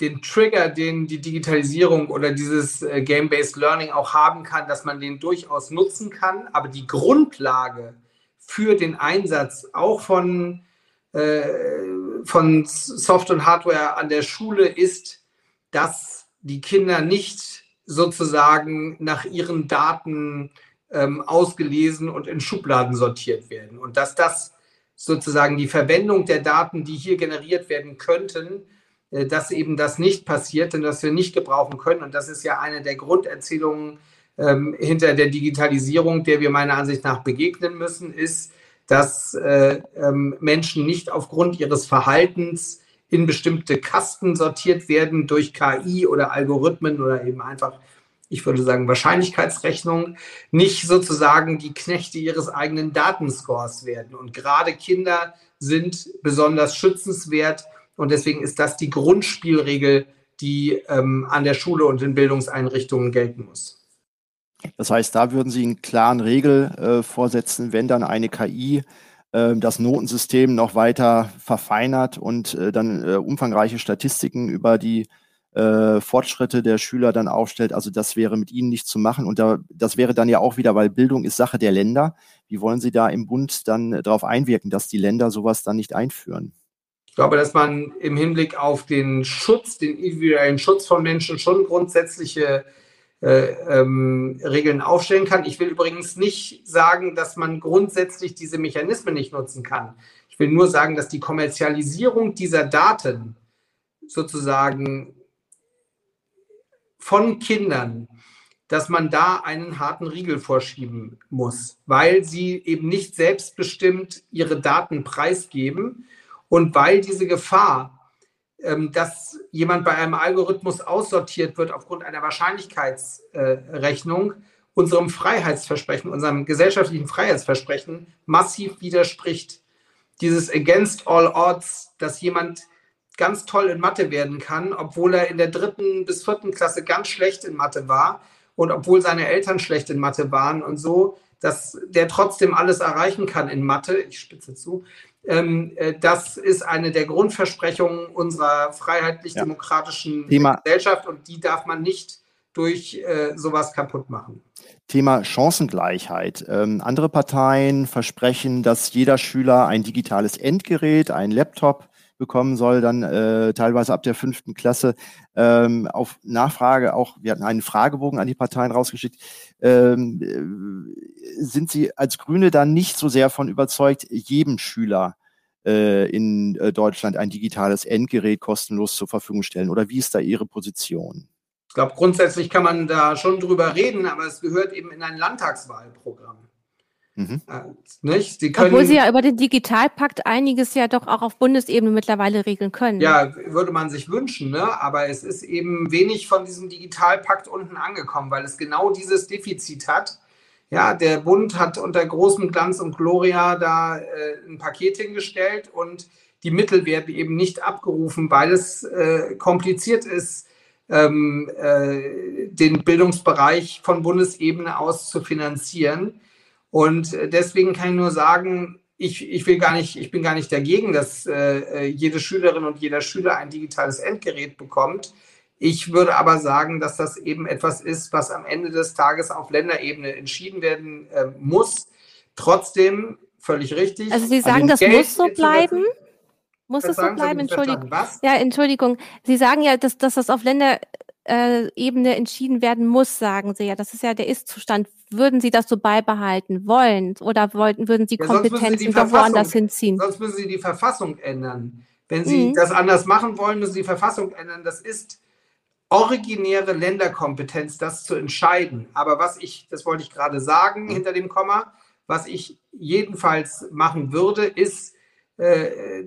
den Trigger, den die Digitalisierung oder dieses äh, Game-Based Learning auch haben kann, dass man den durchaus nutzen kann. Aber die Grundlage für den Einsatz auch von, äh, von Soft- und Hardware an der Schule ist, dass die Kinder nicht sozusagen nach ihren Daten ähm, ausgelesen und in Schubladen sortiert werden. Und dass das sozusagen die Verwendung der Daten, die hier generiert werden könnten, dass eben das nicht passiert und dass wir nicht gebrauchen können. Und das ist ja eine der Grunderzählungen ähm, hinter der Digitalisierung, der wir meiner Ansicht nach begegnen müssen, ist, dass äh, ähm, Menschen nicht aufgrund ihres Verhaltens in bestimmte Kasten sortiert werden durch KI oder Algorithmen oder eben einfach, ich würde sagen, Wahrscheinlichkeitsrechnung, nicht sozusagen die Knechte ihres eigenen Datenscores werden. Und gerade Kinder sind besonders schützenswert und deswegen ist das die Grundspielregel, die ähm, an der Schule und in Bildungseinrichtungen gelten muss. Das heißt, da würden Sie einen klaren Regel äh, vorsetzen, wenn dann eine KI äh, das Notensystem noch weiter verfeinert und äh, dann äh, umfangreiche Statistiken über die äh, Fortschritte der Schüler dann aufstellt. Also das wäre mit Ihnen nicht zu machen. Und da, das wäre dann ja auch wieder, weil Bildung ist Sache der Länder. Wie wollen Sie da im Bund dann darauf einwirken, dass die Länder sowas dann nicht einführen? Ich glaube, dass man im Hinblick auf den Schutz, den individuellen Schutz von Menschen schon grundsätzliche äh, ähm, Regeln aufstellen kann. Ich will übrigens nicht sagen, dass man grundsätzlich diese Mechanismen nicht nutzen kann. Ich will nur sagen, dass die Kommerzialisierung dieser Daten sozusagen von Kindern, dass man da einen harten Riegel vorschieben muss, weil sie eben nicht selbstbestimmt ihre Daten preisgeben und weil diese Gefahr, ähm, dass jemand bei einem Algorithmus aussortiert wird aufgrund einer Wahrscheinlichkeitsrechnung, unserem Freiheitsversprechen, unserem gesellschaftlichen Freiheitsversprechen massiv widerspricht. Dieses Against All Odds, dass jemand ganz toll in Mathe werden kann, obwohl er in der dritten bis vierten Klasse ganz schlecht in Mathe war und obwohl seine Eltern schlecht in Mathe waren und so, dass der trotzdem alles erreichen kann in Mathe, ich spitze zu, das ist eine der Grundversprechungen unserer freiheitlich-demokratischen ja. Gesellschaft und die darf man nicht durch äh, sowas kaputt machen. Thema Chancengleichheit. Ähm, andere Parteien versprechen, dass jeder Schüler ein digitales Endgerät, ein Laptop bekommen soll, dann äh, teilweise ab der fünften Klasse. Ähm, auf Nachfrage auch, wir hatten einen Fragebogen an die Parteien rausgeschickt. Ähm, äh, sind Sie als Grüne dann nicht so sehr von überzeugt, jedem Schüler äh, in äh, Deutschland ein digitales Endgerät kostenlos zur Verfügung stellen? Oder wie ist da Ihre Position? Ich glaube, grundsätzlich kann man da schon drüber reden, aber es gehört eben in ein Landtagswahlprogramm. Mhm. Nicht? Sie können, Obwohl Sie ja über den Digitalpakt einiges ja doch auch auf Bundesebene mittlerweile regeln können. Ja, würde man sich wünschen, ne? aber es ist eben wenig von diesem Digitalpakt unten angekommen, weil es genau dieses Defizit hat. Ja, der Bund hat unter großem Glanz und Gloria da äh, ein Paket hingestellt und die Mittel werden eben nicht abgerufen, weil es äh, kompliziert ist, ähm, äh, den Bildungsbereich von Bundesebene aus zu finanzieren. Und äh, deswegen kann ich nur sagen, ich, ich will gar nicht, ich bin gar nicht dagegen, dass äh, äh, jede Schülerin und jeder Schüler ein digitales Endgerät bekommt. Ich würde aber sagen, dass das eben etwas ist, was am Ende des Tages auf Länderebene entschieden werden äh, muss. Trotzdem völlig richtig. Also Sie sagen, das Geld muss so bleiben? Muss es so bleiben? Entschuldigung. Ja, Entschuldigung. Sie sagen ja, dass, dass das auf Länder, äh, Ebene entschieden werden muss, sagen Sie ja. Das ist ja der Ist-Zustand. Würden Sie das so beibehalten wollen oder wollten, würden Sie ja, Kompetenzen doch woanders hinziehen? Sonst müssen Sie die Verfassung ändern. Wenn Sie mhm. das anders machen wollen, müssen Sie die Verfassung ändern. Das ist originäre Länderkompetenz, das zu entscheiden. Aber was ich, das wollte ich gerade sagen, mhm. hinter dem Komma, was ich jedenfalls machen würde, ist äh,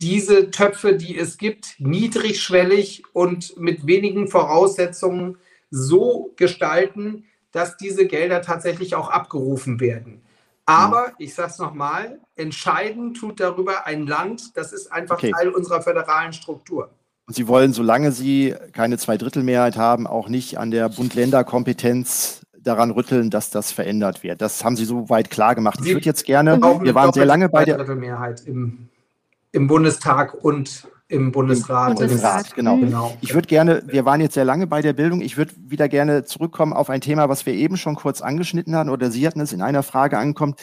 diese Töpfe, die es gibt, niedrigschwellig und mit wenigen Voraussetzungen so gestalten, dass diese Gelder tatsächlich auch abgerufen werden. Aber ich sage es nochmal, entscheiden tut darüber ein Land, das ist einfach okay. Teil unserer föderalen Struktur. Und Sie wollen, solange Sie keine Zweidrittelmehrheit haben, auch nicht an der Bund-Länder-Kompetenz daran rütteln, dass das verändert wird. Das haben Sie soweit klar gemacht. Sie ich würde jetzt gerne, wir waren sehr lange bei der Mehrheit im im Bundestag und im Bundesrat. Bundesrat genau. genau. Ich würde gerne, wir waren jetzt sehr lange bei der Bildung, ich würde wieder gerne zurückkommen auf ein Thema, was wir eben schon kurz angeschnitten hatten oder Sie hatten es in einer Frage angekommen,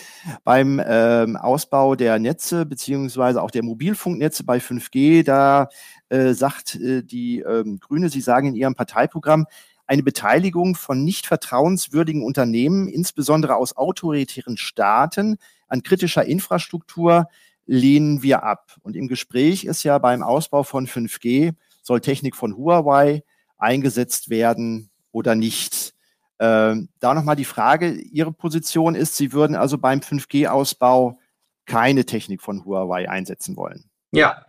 beim ähm, Ausbau der Netze beziehungsweise auch der Mobilfunknetze bei 5G. Da äh, sagt äh, die ähm, Grüne, Sie sagen in Ihrem Parteiprogramm, eine Beteiligung von nicht vertrauenswürdigen Unternehmen, insbesondere aus autoritären Staaten, an kritischer Infrastruktur lehnen wir ab. Und im Gespräch ist ja beim Ausbau von 5G, soll Technik von Huawei eingesetzt werden oder nicht. Ähm, da nochmal die Frage, Ihre Position ist, Sie würden also beim 5G-Ausbau keine Technik von Huawei einsetzen wollen. Ja.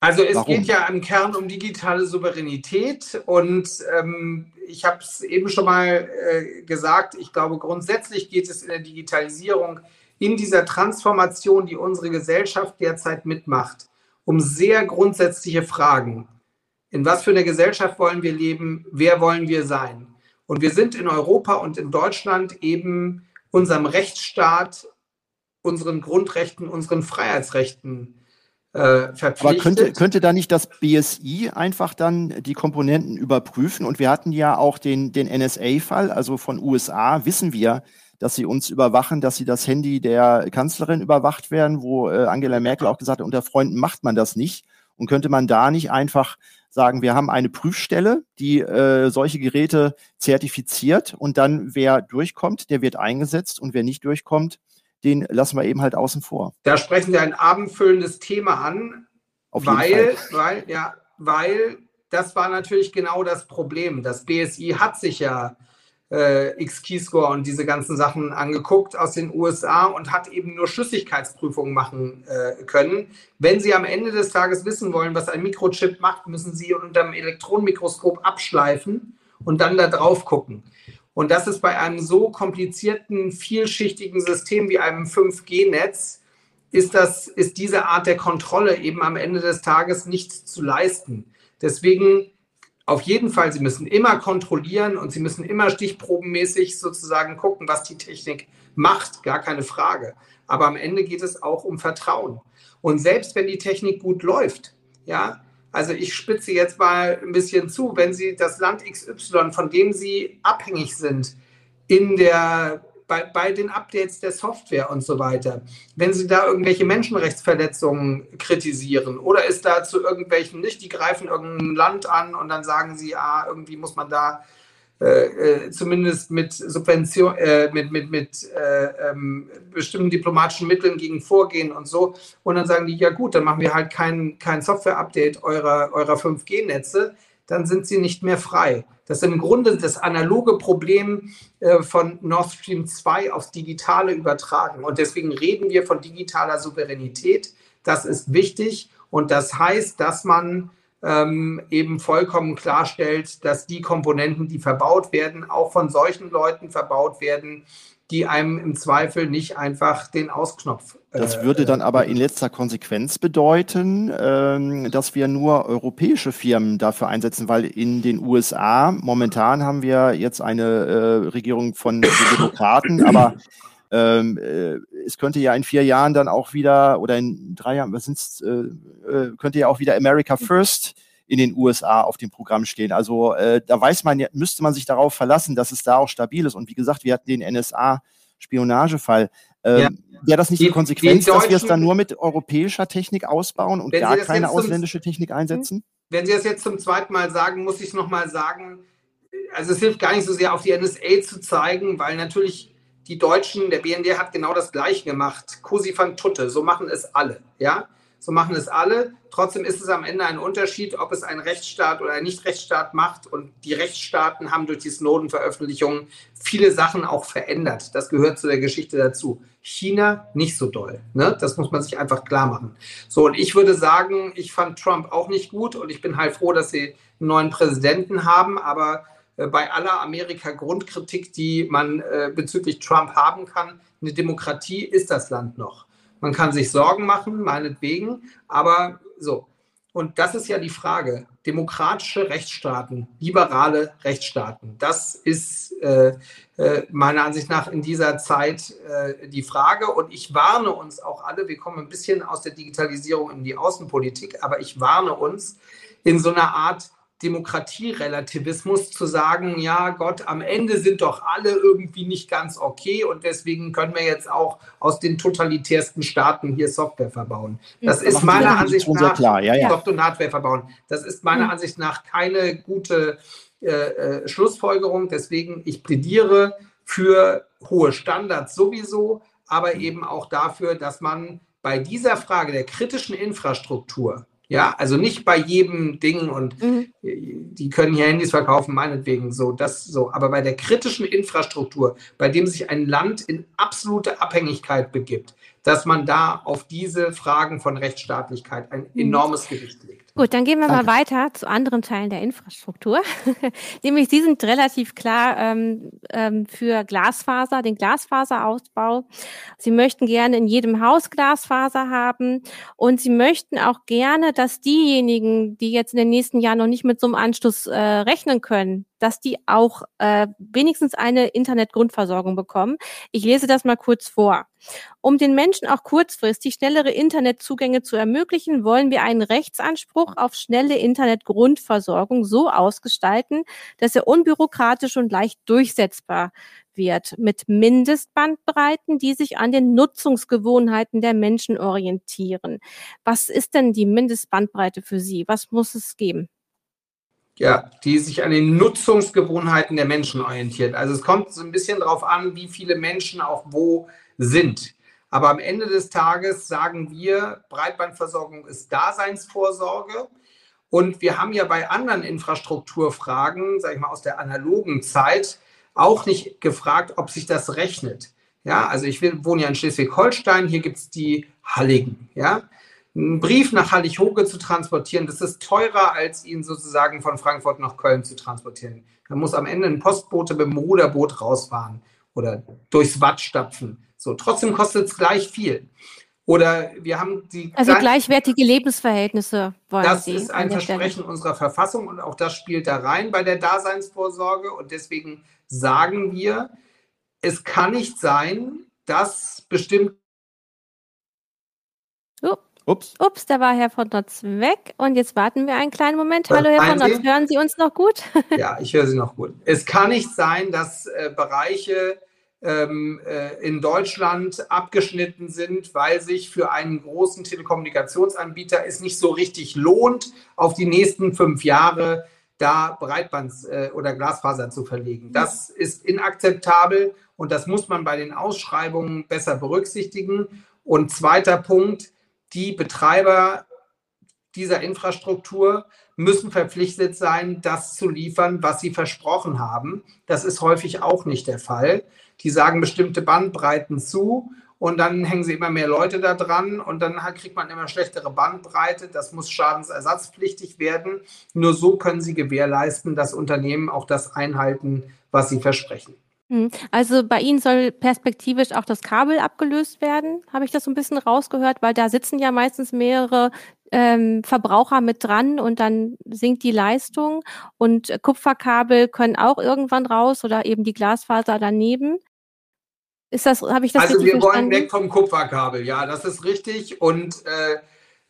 Also es Warum? geht ja im Kern um digitale Souveränität und ähm, ich habe es eben schon mal äh, gesagt, ich glaube grundsätzlich geht es in der Digitalisierung in dieser Transformation, die unsere Gesellschaft derzeit mitmacht, um sehr grundsätzliche Fragen. In was für einer Gesellschaft wollen wir leben? Wer wollen wir sein? Und wir sind in Europa und in Deutschland eben unserem Rechtsstaat, unseren Grundrechten, unseren Freiheitsrechten äh, verpflichtet. Aber könnte, könnte da nicht das BSI einfach dann die Komponenten überprüfen? Und wir hatten ja auch den, den NSA-Fall, also von USA, wissen wir, dass sie uns überwachen, dass sie das Handy der Kanzlerin überwacht werden, wo äh, Angela Merkel auch gesagt hat, unter Freunden macht man das nicht. Und könnte man da nicht einfach sagen, wir haben eine Prüfstelle, die äh, solche Geräte zertifiziert und dann wer durchkommt, der wird eingesetzt und wer nicht durchkommt, den lassen wir eben halt außen vor. Da sprechen Sie ein abendfüllendes Thema an, Auf weil, weil, ja, weil das war natürlich genau das Problem. Das BSI hat sich ja äh, X-Keyscore und diese ganzen Sachen angeguckt aus den USA und hat eben nur Schlüssigkeitsprüfungen machen äh, können. Wenn Sie am Ende des Tages wissen wollen, was ein Mikrochip macht, müssen Sie unter dem Elektronenmikroskop abschleifen und dann da drauf gucken. Und das ist bei einem so komplizierten, vielschichtigen System wie einem 5G-Netz, ist, ist diese Art der Kontrolle eben am Ende des Tages nicht zu leisten. Deswegen auf jeden Fall, Sie müssen immer kontrollieren und Sie müssen immer stichprobenmäßig sozusagen gucken, was die Technik macht, gar keine Frage. Aber am Ende geht es auch um Vertrauen. Und selbst wenn die Technik gut läuft, ja, also ich spitze jetzt mal ein bisschen zu, wenn Sie das Land XY, von dem Sie abhängig sind, in der bei, bei den Updates der Software und so weiter, wenn Sie da irgendwelche Menschenrechtsverletzungen kritisieren oder ist da zu irgendwelchen nicht, die greifen irgendein Land an und dann sagen Sie, ah, irgendwie muss man da äh, äh, zumindest mit Subvention, äh, mit, mit, mit äh, ähm, bestimmten diplomatischen Mitteln gegen vorgehen und so. Und dann sagen die, ja gut, dann machen wir halt kein, kein Software-Update eurer, eurer 5G-Netze, dann sind sie nicht mehr frei. Das ist im Grunde das analoge Problem äh, von Nord Stream 2 aufs Digitale übertragen. Und deswegen reden wir von digitaler Souveränität. Das ist wichtig und das heißt, dass man ähm, eben vollkommen klarstellt, dass die Komponenten, die verbaut werden, auch von solchen Leuten verbaut werden, die einem im Zweifel nicht einfach den Ausknopf. Äh, das würde dann aber in letzter Konsequenz bedeuten, ähm, dass wir nur europäische Firmen dafür einsetzen, weil in den USA momentan haben wir jetzt eine äh, Regierung von Demokraten, aber ähm, äh, es könnte ja in vier Jahren dann auch wieder, oder in drei Jahren, was sind's, äh, äh, könnte ja auch wieder America First in den USA auf dem Programm stehen. Also äh, da weiß man, müsste man sich darauf verlassen, dass es da auch stabil ist. Und wie gesagt, wir hatten den NSA-Spionagefall. Ähm, ja. Wäre das nicht die, die Konsequenz, dass wir es dann nur mit europäischer Technik ausbauen und gar keine ausländische Technik einsetzen? Wenn Sie das jetzt zum zweiten Mal sagen, muss ich es nochmal sagen. Also es hilft gar nicht so sehr auf die NSA zu zeigen, weil natürlich die Deutschen, der BND hat genau das Gleiche gemacht. Cosi van Tutte, so machen es alle. Ja, so machen es alle. Trotzdem ist es am Ende ein Unterschied, ob es ein Rechtsstaat oder ein Nicht-Rechtsstaat macht. Und die Rechtsstaaten haben durch die Snowden-Veröffentlichungen viele Sachen auch verändert. Das gehört zu der Geschichte dazu. China nicht so doll. Ne? Das muss man sich einfach klar machen. So, und ich würde sagen, ich fand Trump auch nicht gut und ich bin halt froh, dass sie einen neuen Präsidenten haben. Aber äh, bei aller Amerika-Grundkritik, die man äh, bezüglich Trump haben kann, eine Demokratie ist das Land noch. Man kann sich Sorgen machen, meinetwegen, aber so. Und das ist ja die Frage. Demokratische Rechtsstaaten, liberale Rechtsstaaten, das ist äh, äh, meiner Ansicht nach in dieser Zeit äh, die Frage. Und ich warne uns auch alle, wir kommen ein bisschen aus der Digitalisierung in die Außenpolitik, aber ich warne uns in so einer Art Demokratierelativismus zu sagen, ja Gott, am Ende sind doch alle irgendwie nicht ganz okay und deswegen können wir jetzt auch aus den totalitärsten Staaten hier Software verbauen. Das ja, ist meiner Ansicht nach klar. Ja, ja. Software und Hardware verbauen. Das ist meiner mhm. Ansicht nach keine gute äh, äh, Schlussfolgerung. Deswegen ich plädiere für hohe Standards sowieso, aber eben auch dafür, dass man bei dieser Frage der kritischen Infrastruktur ja, also nicht bei jedem Ding und mhm. die können hier Handys verkaufen, meinetwegen so, das so. Aber bei der kritischen Infrastruktur, bei dem sich ein Land in absolute Abhängigkeit begibt, dass man da auf diese Fragen von Rechtsstaatlichkeit ein mhm. enormes Gewicht legt. Gut, dann gehen wir Danke. mal weiter zu anderen Teilen der Infrastruktur. Nämlich Sie sind relativ klar ähm, ähm, für Glasfaser, den Glasfaserausbau. Sie möchten gerne in jedem Haus Glasfaser haben und Sie möchten auch gerne, dass diejenigen, die jetzt in den nächsten Jahren noch nicht mit so einem Anschluss äh, rechnen können, dass die auch äh, wenigstens eine Internetgrundversorgung bekommen. Ich lese das mal kurz vor. Um den Menschen auch kurzfristig schnellere Internetzugänge zu ermöglichen, wollen wir einen Rechtsanspruch auf schnelle Internetgrundversorgung so ausgestalten, dass er unbürokratisch und leicht durchsetzbar wird, mit Mindestbandbreiten, die sich an den Nutzungsgewohnheiten der Menschen orientieren. Was ist denn die Mindestbandbreite für Sie? Was muss es geben? Ja, die sich an den Nutzungsgewohnheiten der Menschen orientiert. Also es kommt so ein bisschen darauf an, wie viele Menschen auch wo sind. Aber am Ende des Tages sagen wir, Breitbandversorgung ist Daseinsvorsorge. Und wir haben ja bei anderen Infrastrukturfragen, sage ich mal aus der analogen Zeit, auch nicht gefragt, ob sich das rechnet. Ja, also ich wohne ja in Schleswig-Holstein, hier gibt es die Halligen. Ja, einen Brief nach Hallig-Hoge zu transportieren, das ist teurer, als ihn sozusagen von Frankfurt nach Köln zu transportieren. Da muss am Ende ein Postbote mit dem Ruderboot rausfahren oder durchs Watt stapfen. So, trotzdem kostet es gleich viel. Oder wir haben die. Also gleichwertige Lebensverhältnisse wollen das Sie. Das ist ein Versprechen Stelle. unserer Verfassung und auch das spielt da rein bei der Daseinsvorsorge. Und deswegen sagen wir, es kann nicht sein, dass bestimmt Ups. Ups, da war Herr von Notz weg und jetzt warten wir einen kleinen Moment. Hallo Herr von Notz, hören Sie uns noch gut? ja, ich höre Sie noch gut. Es kann nicht sein, dass äh, Bereiche ähm, äh, in Deutschland abgeschnitten sind, weil sich für einen großen Telekommunikationsanbieter es nicht so richtig lohnt, auf die nächsten fünf Jahre da Breitband äh, oder Glasfaser zu verlegen. Das ist inakzeptabel und das muss man bei den Ausschreibungen besser berücksichtigen. Und zweiter Punkt, die Betreiber dieser Infrastruktur müssen verpflichtet sein, das zu liefern, was sie versprochen haben. Das ist häufig auch nicht der Fall. Die sagen bestimmte Bandbreiten zu und dann hängen sie immer mehr Leute da dran und dann kriegt man immer schlechtere Bandbreite. Das muss schadensersatzpflichtig werden. Nur so können sie gewährleisten, dass Unternehmen auch das einhalten, was sie versprechen. Hm. Also bei Ihnen soll perspektivisch auch das Kabel abgelöst werden, habe ich das so ein bisschen rausgehört, weil da sitzen ja meistens mehrere ähm, Verbraucher mit dran und dann sinkt die Leistung und Kupferkabel können auch irgendwann raus oder eben die Glasfaser daneben. Ist das, habe ich das Also wir verstanden? wollen weg vom Kupferkabel, ja, das ist richtig. Und äh,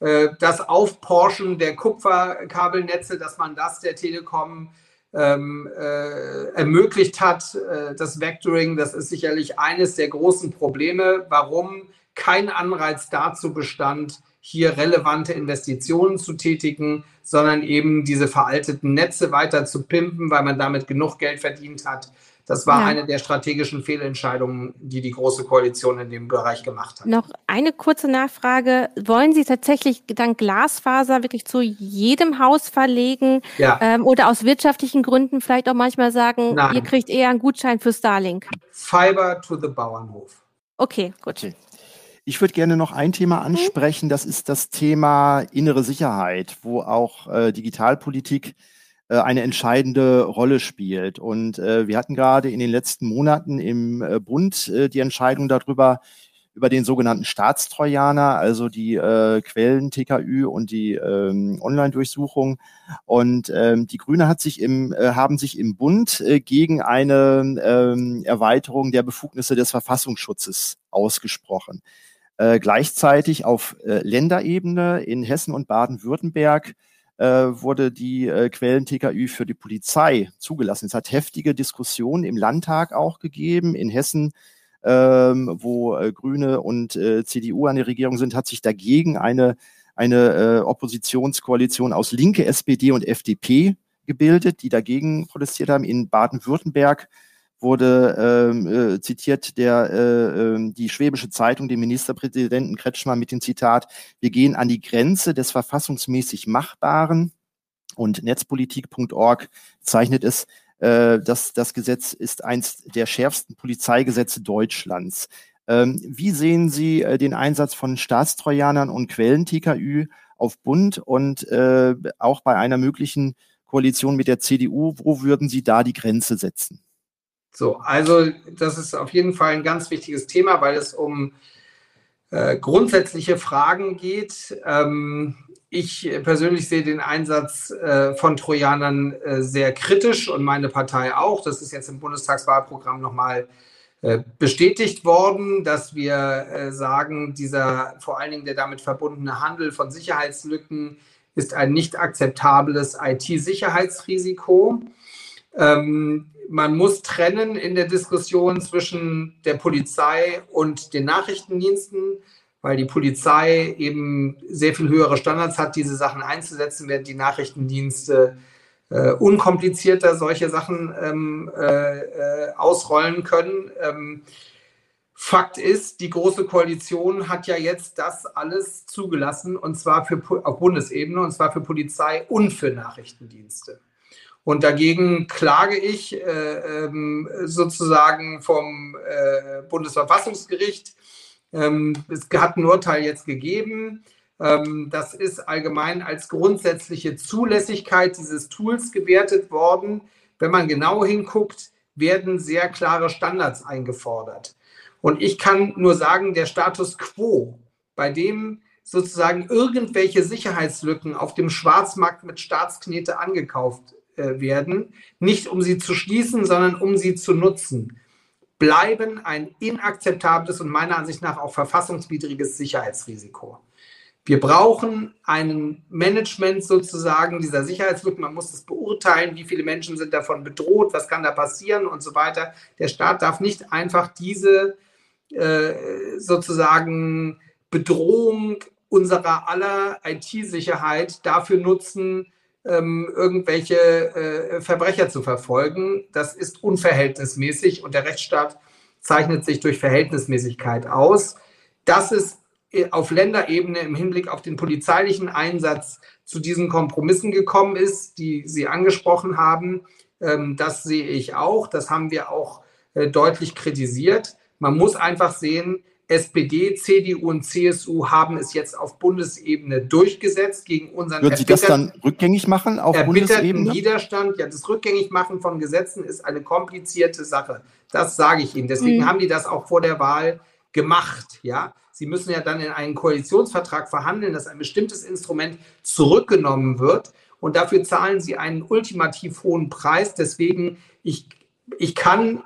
äh, das Aufporschen der Kupferkabelnetze, dass man das der Telekom ähm, äh, ermöglicht hat, äh, das Vectoring, das ist sicherlich eines der großen Probleme, warum kein Anreiz dazu bestand, hier relevante Investitionen zu tätigen, sondern eben diese veralteten Netze weiter zu pimpen, weil man damit genug Geld verdient hat. Das war ja. eine der strategischen Fehlentscheidungen, die die Große Koalition in dem Bereich gemacht hat. Noch eine kurze Nachfrage. Wollen Sie tatsächlich dann Glasfaser wirklich zu jedem Haus verlegen? Ja. Ähm, oder aus wirtschaftlichen Gründen vielleicht auch manchmal sagen, Nein. ihr kriegt eher einen Gutschein für Starlink? Fiber to the Bauernhof. Okay, gut. Okay. Ich würde gerne noch ein Thema mhm. ansprechen, das ist das Thema innere Sicherheit, wo auch äh, Digitalpolitik äh, eine entscheidende Rolle spielt. Und äh, wir hatten gerade in den letzten Monaten im äh, Bund äh, die Entscheidung darüber, über den sogenannten Staatstrojaner, also die äh, Quellen TKÜ und die ähm, Online-Durchsuchung. Und ähm, die Grüne hat sich im, äh, haben sich im Bund äh, gegen eine ähm, Erweiterung der Befugnisse des Verfassungsschutzes ausgesprochen. Äh, gleichzeitig auf äh, Länderebene in Hessen und Baden-Württemberg äh, wurde die äh, Quellen TKÜ für die Polizei zugelassen. Es hat heftige Diskussionen im Landtag auch gegeben. In Hessen, ähm, wo äh, Grüne und äh, CDU an der Regierung sind, hat sich dagegen eine, eine äh, Oppositionskoalition aus Linke, SPD und FDP gebildet, die dagegen protestiert haben. In Baden-Württemberg wurde ähm, äh, zitiert der äh, äh, die schwäbische Zeitung den Ministerpräsidenten Kretschmer mit dem Zitat: Wir gehen an die Grenze des verfassungsmäßig Machbaren. Und Netzpolitik.org zeichnet es, äh, dass das Gesetz ist eins der schärfsten Polizeigesetze Deutschlands. Ähm, wie sehen Sie äh, den Einsatz von Staatstrojanern und Quellen-TKÜ auf Bund und äh, auch bei einer möglichen Koalition mit der CDU? Wo würden Sie da die Grenze setzen? So, also das ist auf jeden Fall ein ganz wichtiges Thema, weil es um äh, grundsätzliche Fragen geht. Ähm, ich persönlich sehe den Einsatz äh, von Trojanern äh, sehr kritisch und meine Partei auch. Das ist jetzt im Bundestagswahlprogramm nochmal äh, bestätigt worden, dass wir äh, sagen, dieser vor allen Dingen der damit verbundene Handel von Sicherheitslücken ist ein nicht akzeptables IT-Sicherheitsrisiko. Ähm, man muss trennen in der Diskussion zwischen der Polizei und den Nachrichtendiensten, weil die Polizei eben sehr viel höhere Standards hat, diese Sachen einzusetzen, während die Nachrichtendienste äh, unkomplizierter solche Sachen ähm, äh, ausrollen können. Ähm, Fakt ist, die Große Koalition hat ja jetzt das alles zugelassen, und zwar für, auf Bundesebene, und zwar für Polizei und für Nachrichtendienste. Und dagegen klage ich äh, ähm, sozusagen vom äh, Bundesverfassungsgericht. Ähm, es hat ein Urteil jetzt gegeben. Ähm, das ist allgemein als grundsätzliche Zulässigkeit dieses Tools gewertet worden. Wenn man genau hinguckt, werden sehr klare Standards eingefordert. Und ich kann nur sagen, der Status quo, bei dem sozusagen irgendwelche Sicherheitslücken auf dem Schwarzmarkt mit Staatsknete angekauft werden, nicht um sie zu schließen, sondern um sie zu nutzen, bleiben ein inakzeptables und meiner Ansicht nach auch verfassungswidriges Sicherheitsrisiko. Wir brauchen ein Management sozusagen dieser Sicherheitslücken. Man muss es beurteilen, wie viele Menschen sind davon bedroht, was kann da passieren und so weiter. Der Staat darf nicht einfach diese äh, sozusagen Bedrohung unserer aller IT-Sicherheit dafür nutzen, ähm, irgendwelche äh, Verbrecher zu verfolgen. Das ist unverhältnismäßig und der Rechtsstaat zeichnet sich durch Verhältnismäßigkeit aus. Dass es äh, auf Länderebene im Hinblick auf den polizeilichen Einsatz zu diesen Kompromissen gekommen ist, die Sie angesprochen haben, ähm, das sehe ich auch. Das haben wir auch äh, deutlich kritisiert. Man muss einfach sehen, SPD, CDU und CSU haben es jetzt auf Bundesebene durchgesetzt gegen unseren Würden Sie das dann rückgängig machen auf Bundesebene? Widerstand. Ja, das Rückgängigmachen von Gesetzen ist eine komplizierte Sache. Das sage ich Ihnen. Deswegen mhm. haben die das auch vor der Wahl gemacht. Ja, Sie müssen ja dann in einen Koalitionsvertrag verhandeln, dass ein bestimmtes Instrument zurückgenommen wird. Und dafür zahlen Sie einen ultimativ hohen Preis. Deswegen, ich, ich kann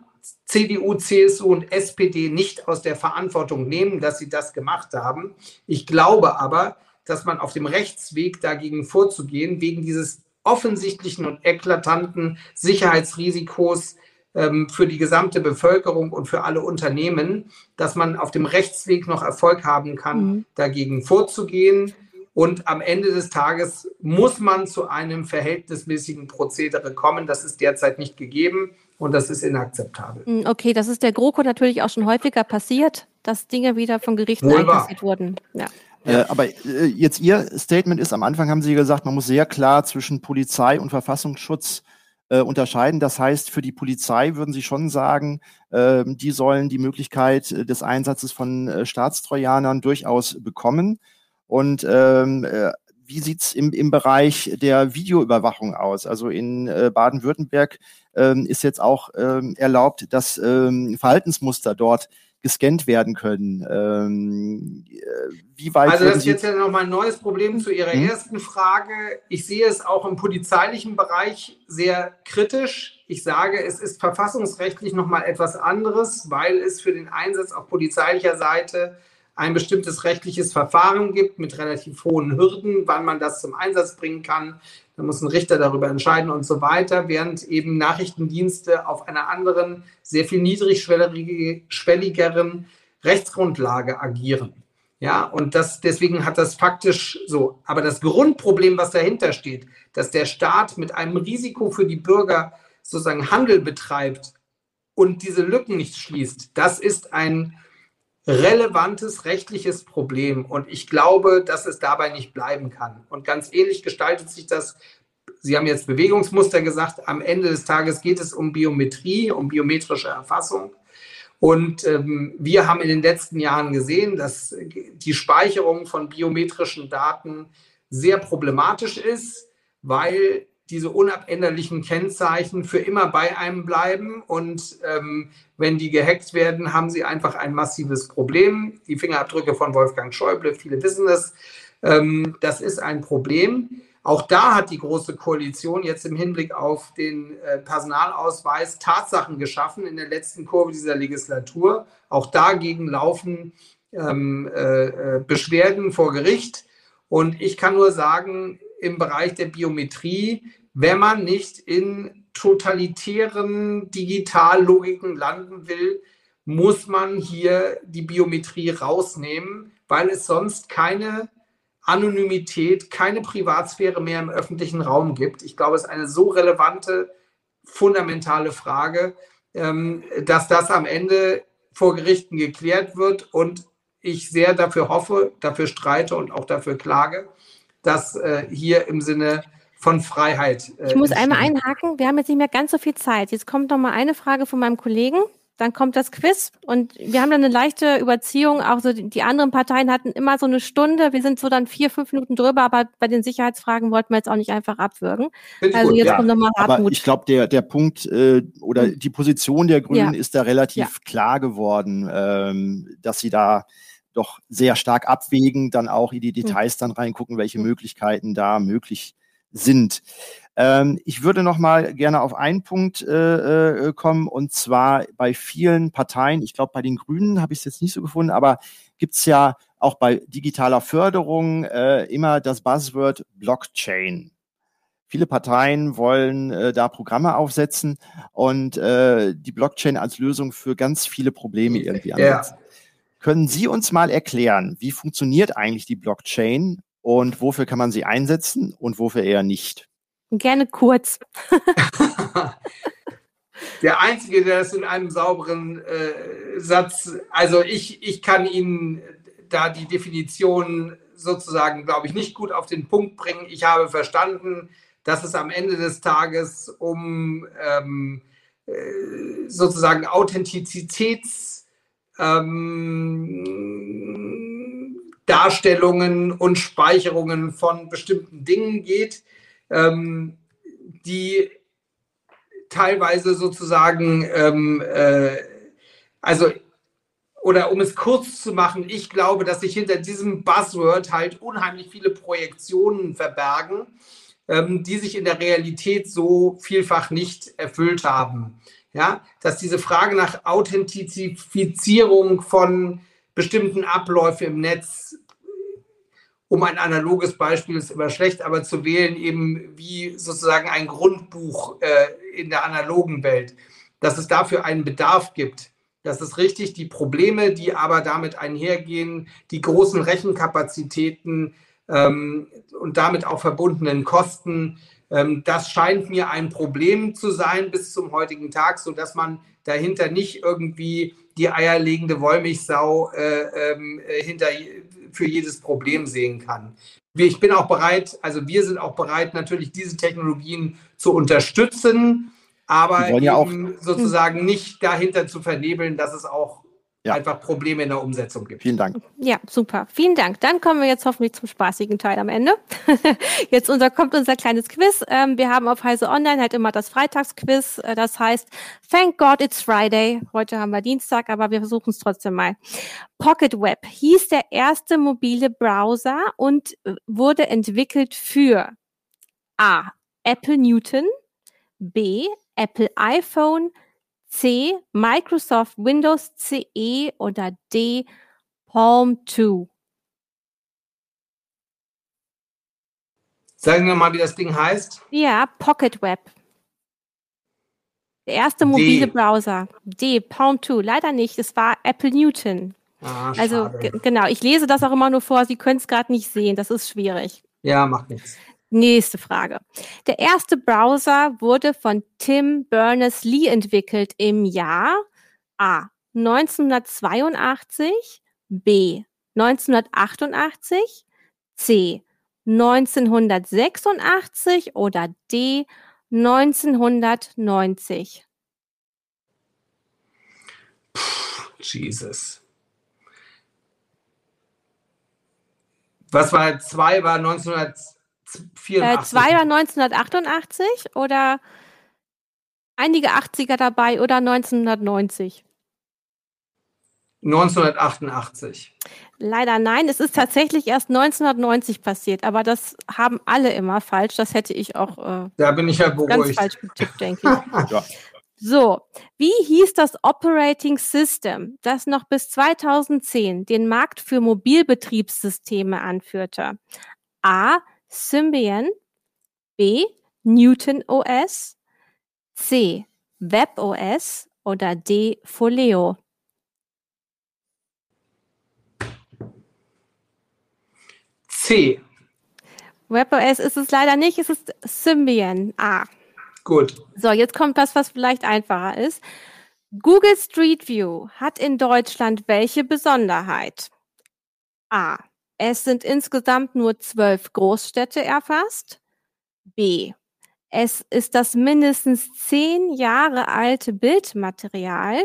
CDU, CSU und SPD nicht aus der Verantwortung nehmen, dass sie das gemacht haben. Ich glaube aber, dass man auf dem Rechtsweg dagegen vorzugehen, wegen dieses offensichtlichen und eklatanten Sicherheitsrisikos ähm, für die gesamte Bevölkerung und für alle Unternehmen, dass man auf dem Rechtsweg noch Erfolg haben kann, mhm. dagegen vorzugehen. Und am Ende des Tages muss man zu einem verhältnismäßigen Prozedere kommen. Das ist derzeit nicht gegeben. Und das ist inakzeptabel. Hm, okay, das ist der GroKo natürlich auch schon häufiger passiert, dass Dinge wieder vom Gericht einkassiert wurden. Ja. Äh, aber äh, jetzt Ihr Statement ist, am Anfang haben Sie gesagt, man muss sehr klar zwischen Polizei und Verfassungsschutz äh, unterscheiden. Das heißt, für die Polizei würden Sie schon sagen, äh, die sollen die Möglichkeit äh, des Einsatzes von äh, Staatstrojanern durchaus bekommen. Und ähm, äh, wie sieht's im, im Bereich der Videoüberwachung aus? Also in äh, Baden-Württemberg ähm, ist jetzt auch ähm, erlaubt, dass ähm, Verhaltensmuster dort gescannt werden können. Ähm, äh, wie weit also das ist jetzt ja nochmal ein neues Problem zu Ihrer hm? ersten Frage. Ich sehe es auch im polizeilichen Bereich sehr kritisch. Ich sage, es ist verfassungsrechtlich nochmal etwas anderes, weil es für den Einsatz auf polizeilicher Seite ein bestimmtes rechtliches Verfahren gibt mit relativ hohen Hürden, wann man das zum Einsatz bringen kann. Da muss ein Richter darüber entscheiden und so weiter, während eben Nachrichtendienste auf einer anderen, sehr viel niedrigschwelligeren Rechtsgrundlage agieren. Ja, und das, deswegen hat das faktisch so. Aber das Grundproblem, was dahinter steht, dass der Staat mit einem Risiko für die Bürger sozusagen Handel betreibt und diese Lücken nicht schließt, das ist ein relevantes rechtliches Problem. Und ich glaube, dass es dabei nicht bleiben kann. Und ganz ähnlich gestaltet sich das. Sie haben jetzt Bewegungsmuster gesagt. Am Ende des Tages geht es um Biometrie, um biometrische Erfassung. Und ähm, wir haben in den letzten Jahren gesehen, dass die Speicherung von biometrischen Daten sehr problematisch ist, weil diese unabänderlichen Kennzeichen für immer bei einem bleiben. Und ähm, wenn die gehackt werden, haben sie einfach ein massives Problem. Die Fingerabdrücke von Wolfgang Schäuble, viele wissen es. Ähm, das ist ein Problem. Auch da hat die Große Koalition jetzt im Hinblick auf den äh, Personalausweis Tatsachen geschaffen in der letzten Kurve dieser Legislatur. Auch dagegen laufen ähm, äh, äh Beschwerden vor Gericht. Und ich kann nur sagen, im Bereich der Biometrie, wenn man nicht in totalitären Digitallogiken landen will, muss man hier die Biometrie rausnehmen, weil es sonst keine Anonymität, keine Privatsphäre mehr im öffentlichen Raum gibt. Ich glaube, es ist eine so relevante, fundamentale Frage, ähm, dass das am Ende vor Gerichten geklärt wird und ich sehr dafür hoffe, dafür streite und auch dafür klage, das äh, hier im Sinne von Freiheit. Äh, ich muss einmal einhaken. Wir haben jetzt nicht mehr ganz so viel Zeit. Jetzt kommt noch mal eine Frage von meinem Kollegen. Dann kommt das Quiz und wir haben dann eine leichte Überziehung. Auch so die anderen Parteien hatten immer so eine Stunde. Wir sind so dann vier, fünf Minuten drüber, aber bei den Sicherheitsfragen wollten wir jetzt auch nicht einfach abwürgen. also gut, jetzt ja. kommt nochmal Hartmut. Aber ich glaube, der, der Punkt äh, oder hm. die Position der Grünen ja. ist da relativ ja. klar geworden, ähm, dass sie da doch sehr stark abwägen, dann auch in die hm. Details dann reingucken, welche hm. Möglichkeiten da möglich sind. Ähm, ich würde noch mal gerne auf einen Punkt äh, äh, kommen und zwar bei vielen Parteien, ich glaube bei den Grünen habe ich es jetzt nicht so gefunden, aber gibt es ja auch bei digitaler Förderung äh, immer das Buzzword Blockchain. Viele Parteien wollen äh, da Programme aufsetzen und äh, die Blockchain als Lösung für ganz viele Probleme irgendwie ansetzen. Ja. Können Sie uns mal erklären, wie funktioniert eigentlich die Blockchain und wofür kann man sie einsetzen und wofür eher nicht? Gerne kurz. der Einzige, der das in einem sauberen äh, Satz, also ich, ich kann Ihnen da die Definition sozusagen, glaube ich, nicht gut auf den Punkt bringen. Ich habe verstanden, dass es am Ende des Tages um ähm, äh, sozusagen Authentizitäts ähm, Darstellungen und Speicherungen von bestimmten Dingen geht, ähm, die teilweise sozusagen, ähm, äh, also, oder um es kurz zu machen, ich glaube, dass sich hinter diesem Buzzword halt unheimlich viele Projektionen verbergen, ähm, die sich in der Realität so vielfach nicht erfüllt haben. Ja, dass diese Frage nach Authentifizierung von bestimmten Abläufen im Netz, um ein analoges Beispiel ist immer schlecht, aber zu wählen eben wie sozusagen ein Grundbuch äh, in der analogen Welt, dass es dafür einen Bedarf gibt. Das ist richtig. Die Probleme, die aber damit einhergehen, die großen Rechenkapazitäten, ähm, und damit auch verbundenen Kosten. Ähm, das scheint mir ein Problem zu sein bis zum heutigen Tag, sodass man dahinter nicht irgendwie die eierlegende Wollmilchsau äh, ähm, hinter, für jedes Problem sehen kann. Ich bin auch bereit, also wir sind auch bereit, natürlich diese Technologien zu unterstützen, aber ja sozusagen nicht dahinter zu vernebeln, dass es auch ja. einfach Probleme in der Umsetzung gibt. Vielen Dank. Ja, super. Vielen Dank. Dann kommen wir jetzt hoffentlich zum spaßigen Teil am Ende. jetzt unser, kommt unser kleines Quiz. Ähm, wir haben auf Heise Online halt immer das Freitagsquiz. Äh, das heißt, thank God it's Friday. Heute haben wir Dienstag, aber wir versuchen es trotzdem mal. Pocket Web hieß der erste mobile Browser und äh, wurde entwickelt für A. Apple Newton, B. Apple iPhone, C. Microsoft Windows CE oder D. Palm 2? Sagen wir mal, wie das Ding heißt. Ja, Pocket Web. Der erste mobile D. Browser. D. Palm 2. Leider nicht. Es war Apple Newton. Ah, also genau, ich lese das auch immer nur vor. Sie können es gerade nicht sehen. Das ist schwierig. Ja, macht nichts. Nächste Frage. Der erste Browser wurde von Tim Berners-Lee entwickelt im Jahr A. 1982, B. 1988, C. 1986 oder D. 1990. Puh, Jesus. Was war zwei war 1982? 84. Äh, zwei war 1988 oder einige 80er dabei oder 1990? 1988. Leider nein, es ist tatsächlich erst 1990 passiert, aber das haben alle immer falsch. Das hätte ich auch äh, da bin ich ja beruhigt. ganz falsch getippt, denke ich. ja. So, wie hieß das Operating System, das noch bis 2010 den Markt für Mobilbetriebssysteme anführte? A. Symbian, B. Newton OS, C. Web OS oder D. Folio? C. WebOS ist es leider nicht, es ist Symbian. A. Gut. So, jetzt kommt was, was vielleicht einfacher ist. Google Street View hat in Deutschland welche Besonderheit? A. Es sind insgesamt nur zwölf Großstädte erfasst. B. Es ist das mindestens zehn Jahre alte Bildmaterial.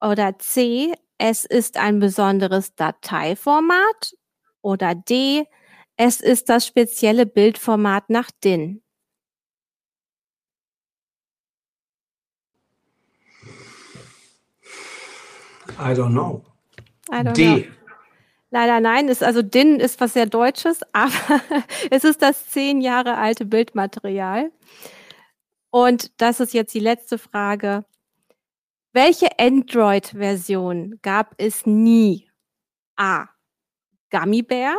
Oder C. Es ist ein besonderes Dateiformat. Oder D. Es ist das spezielle Bildformat nach DIN. I don't know. I don't D. Know. Leider nein, ist also DIN ist was sehr Deutsches, aber es ist das zehn Jahre alte Bildmaterial. Und das ist jetzt die letzte Frage. Welche Android-Version gab es nie? A. Gummy Bear.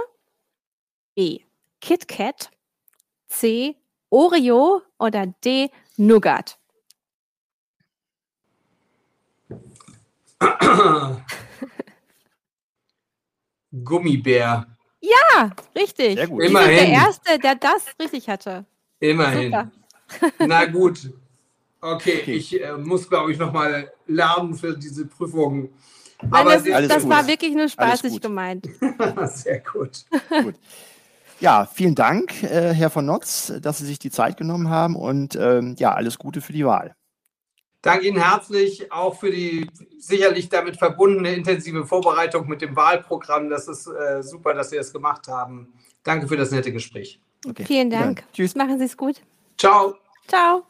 B. KitKat. C. Oreo oder D. Nougat. Gummibär. Ja, richtig. Sehr gut. Immerhin. der Erste, der das richtig hatte. Immerhin. Super. Na gut. Okay, Okay. ich äh, muss, glaube ich, nochmal lernen für diese Prüfung. Nein, Aber das, alles das gut. war wirklich nur spaßig gemeint. sehr gut. Gut. Ja, vielen Dank, äh, Herr von Notz, dass Sie sich die Zeit genommen haben und ähm, ja, alles Gute für die Wahl. Danke Ihnen herzlich auch für die sicherlich damit verbundene intensive Vorbereitung mit dem Wahlprogramm. Das ist äh, super, dass Sie das gemacht haben. Danke für das nette Gespräch. Okay. Vielen Ja, Dank. Tschüss. Machen Sie es gut. Ciao. Ciao.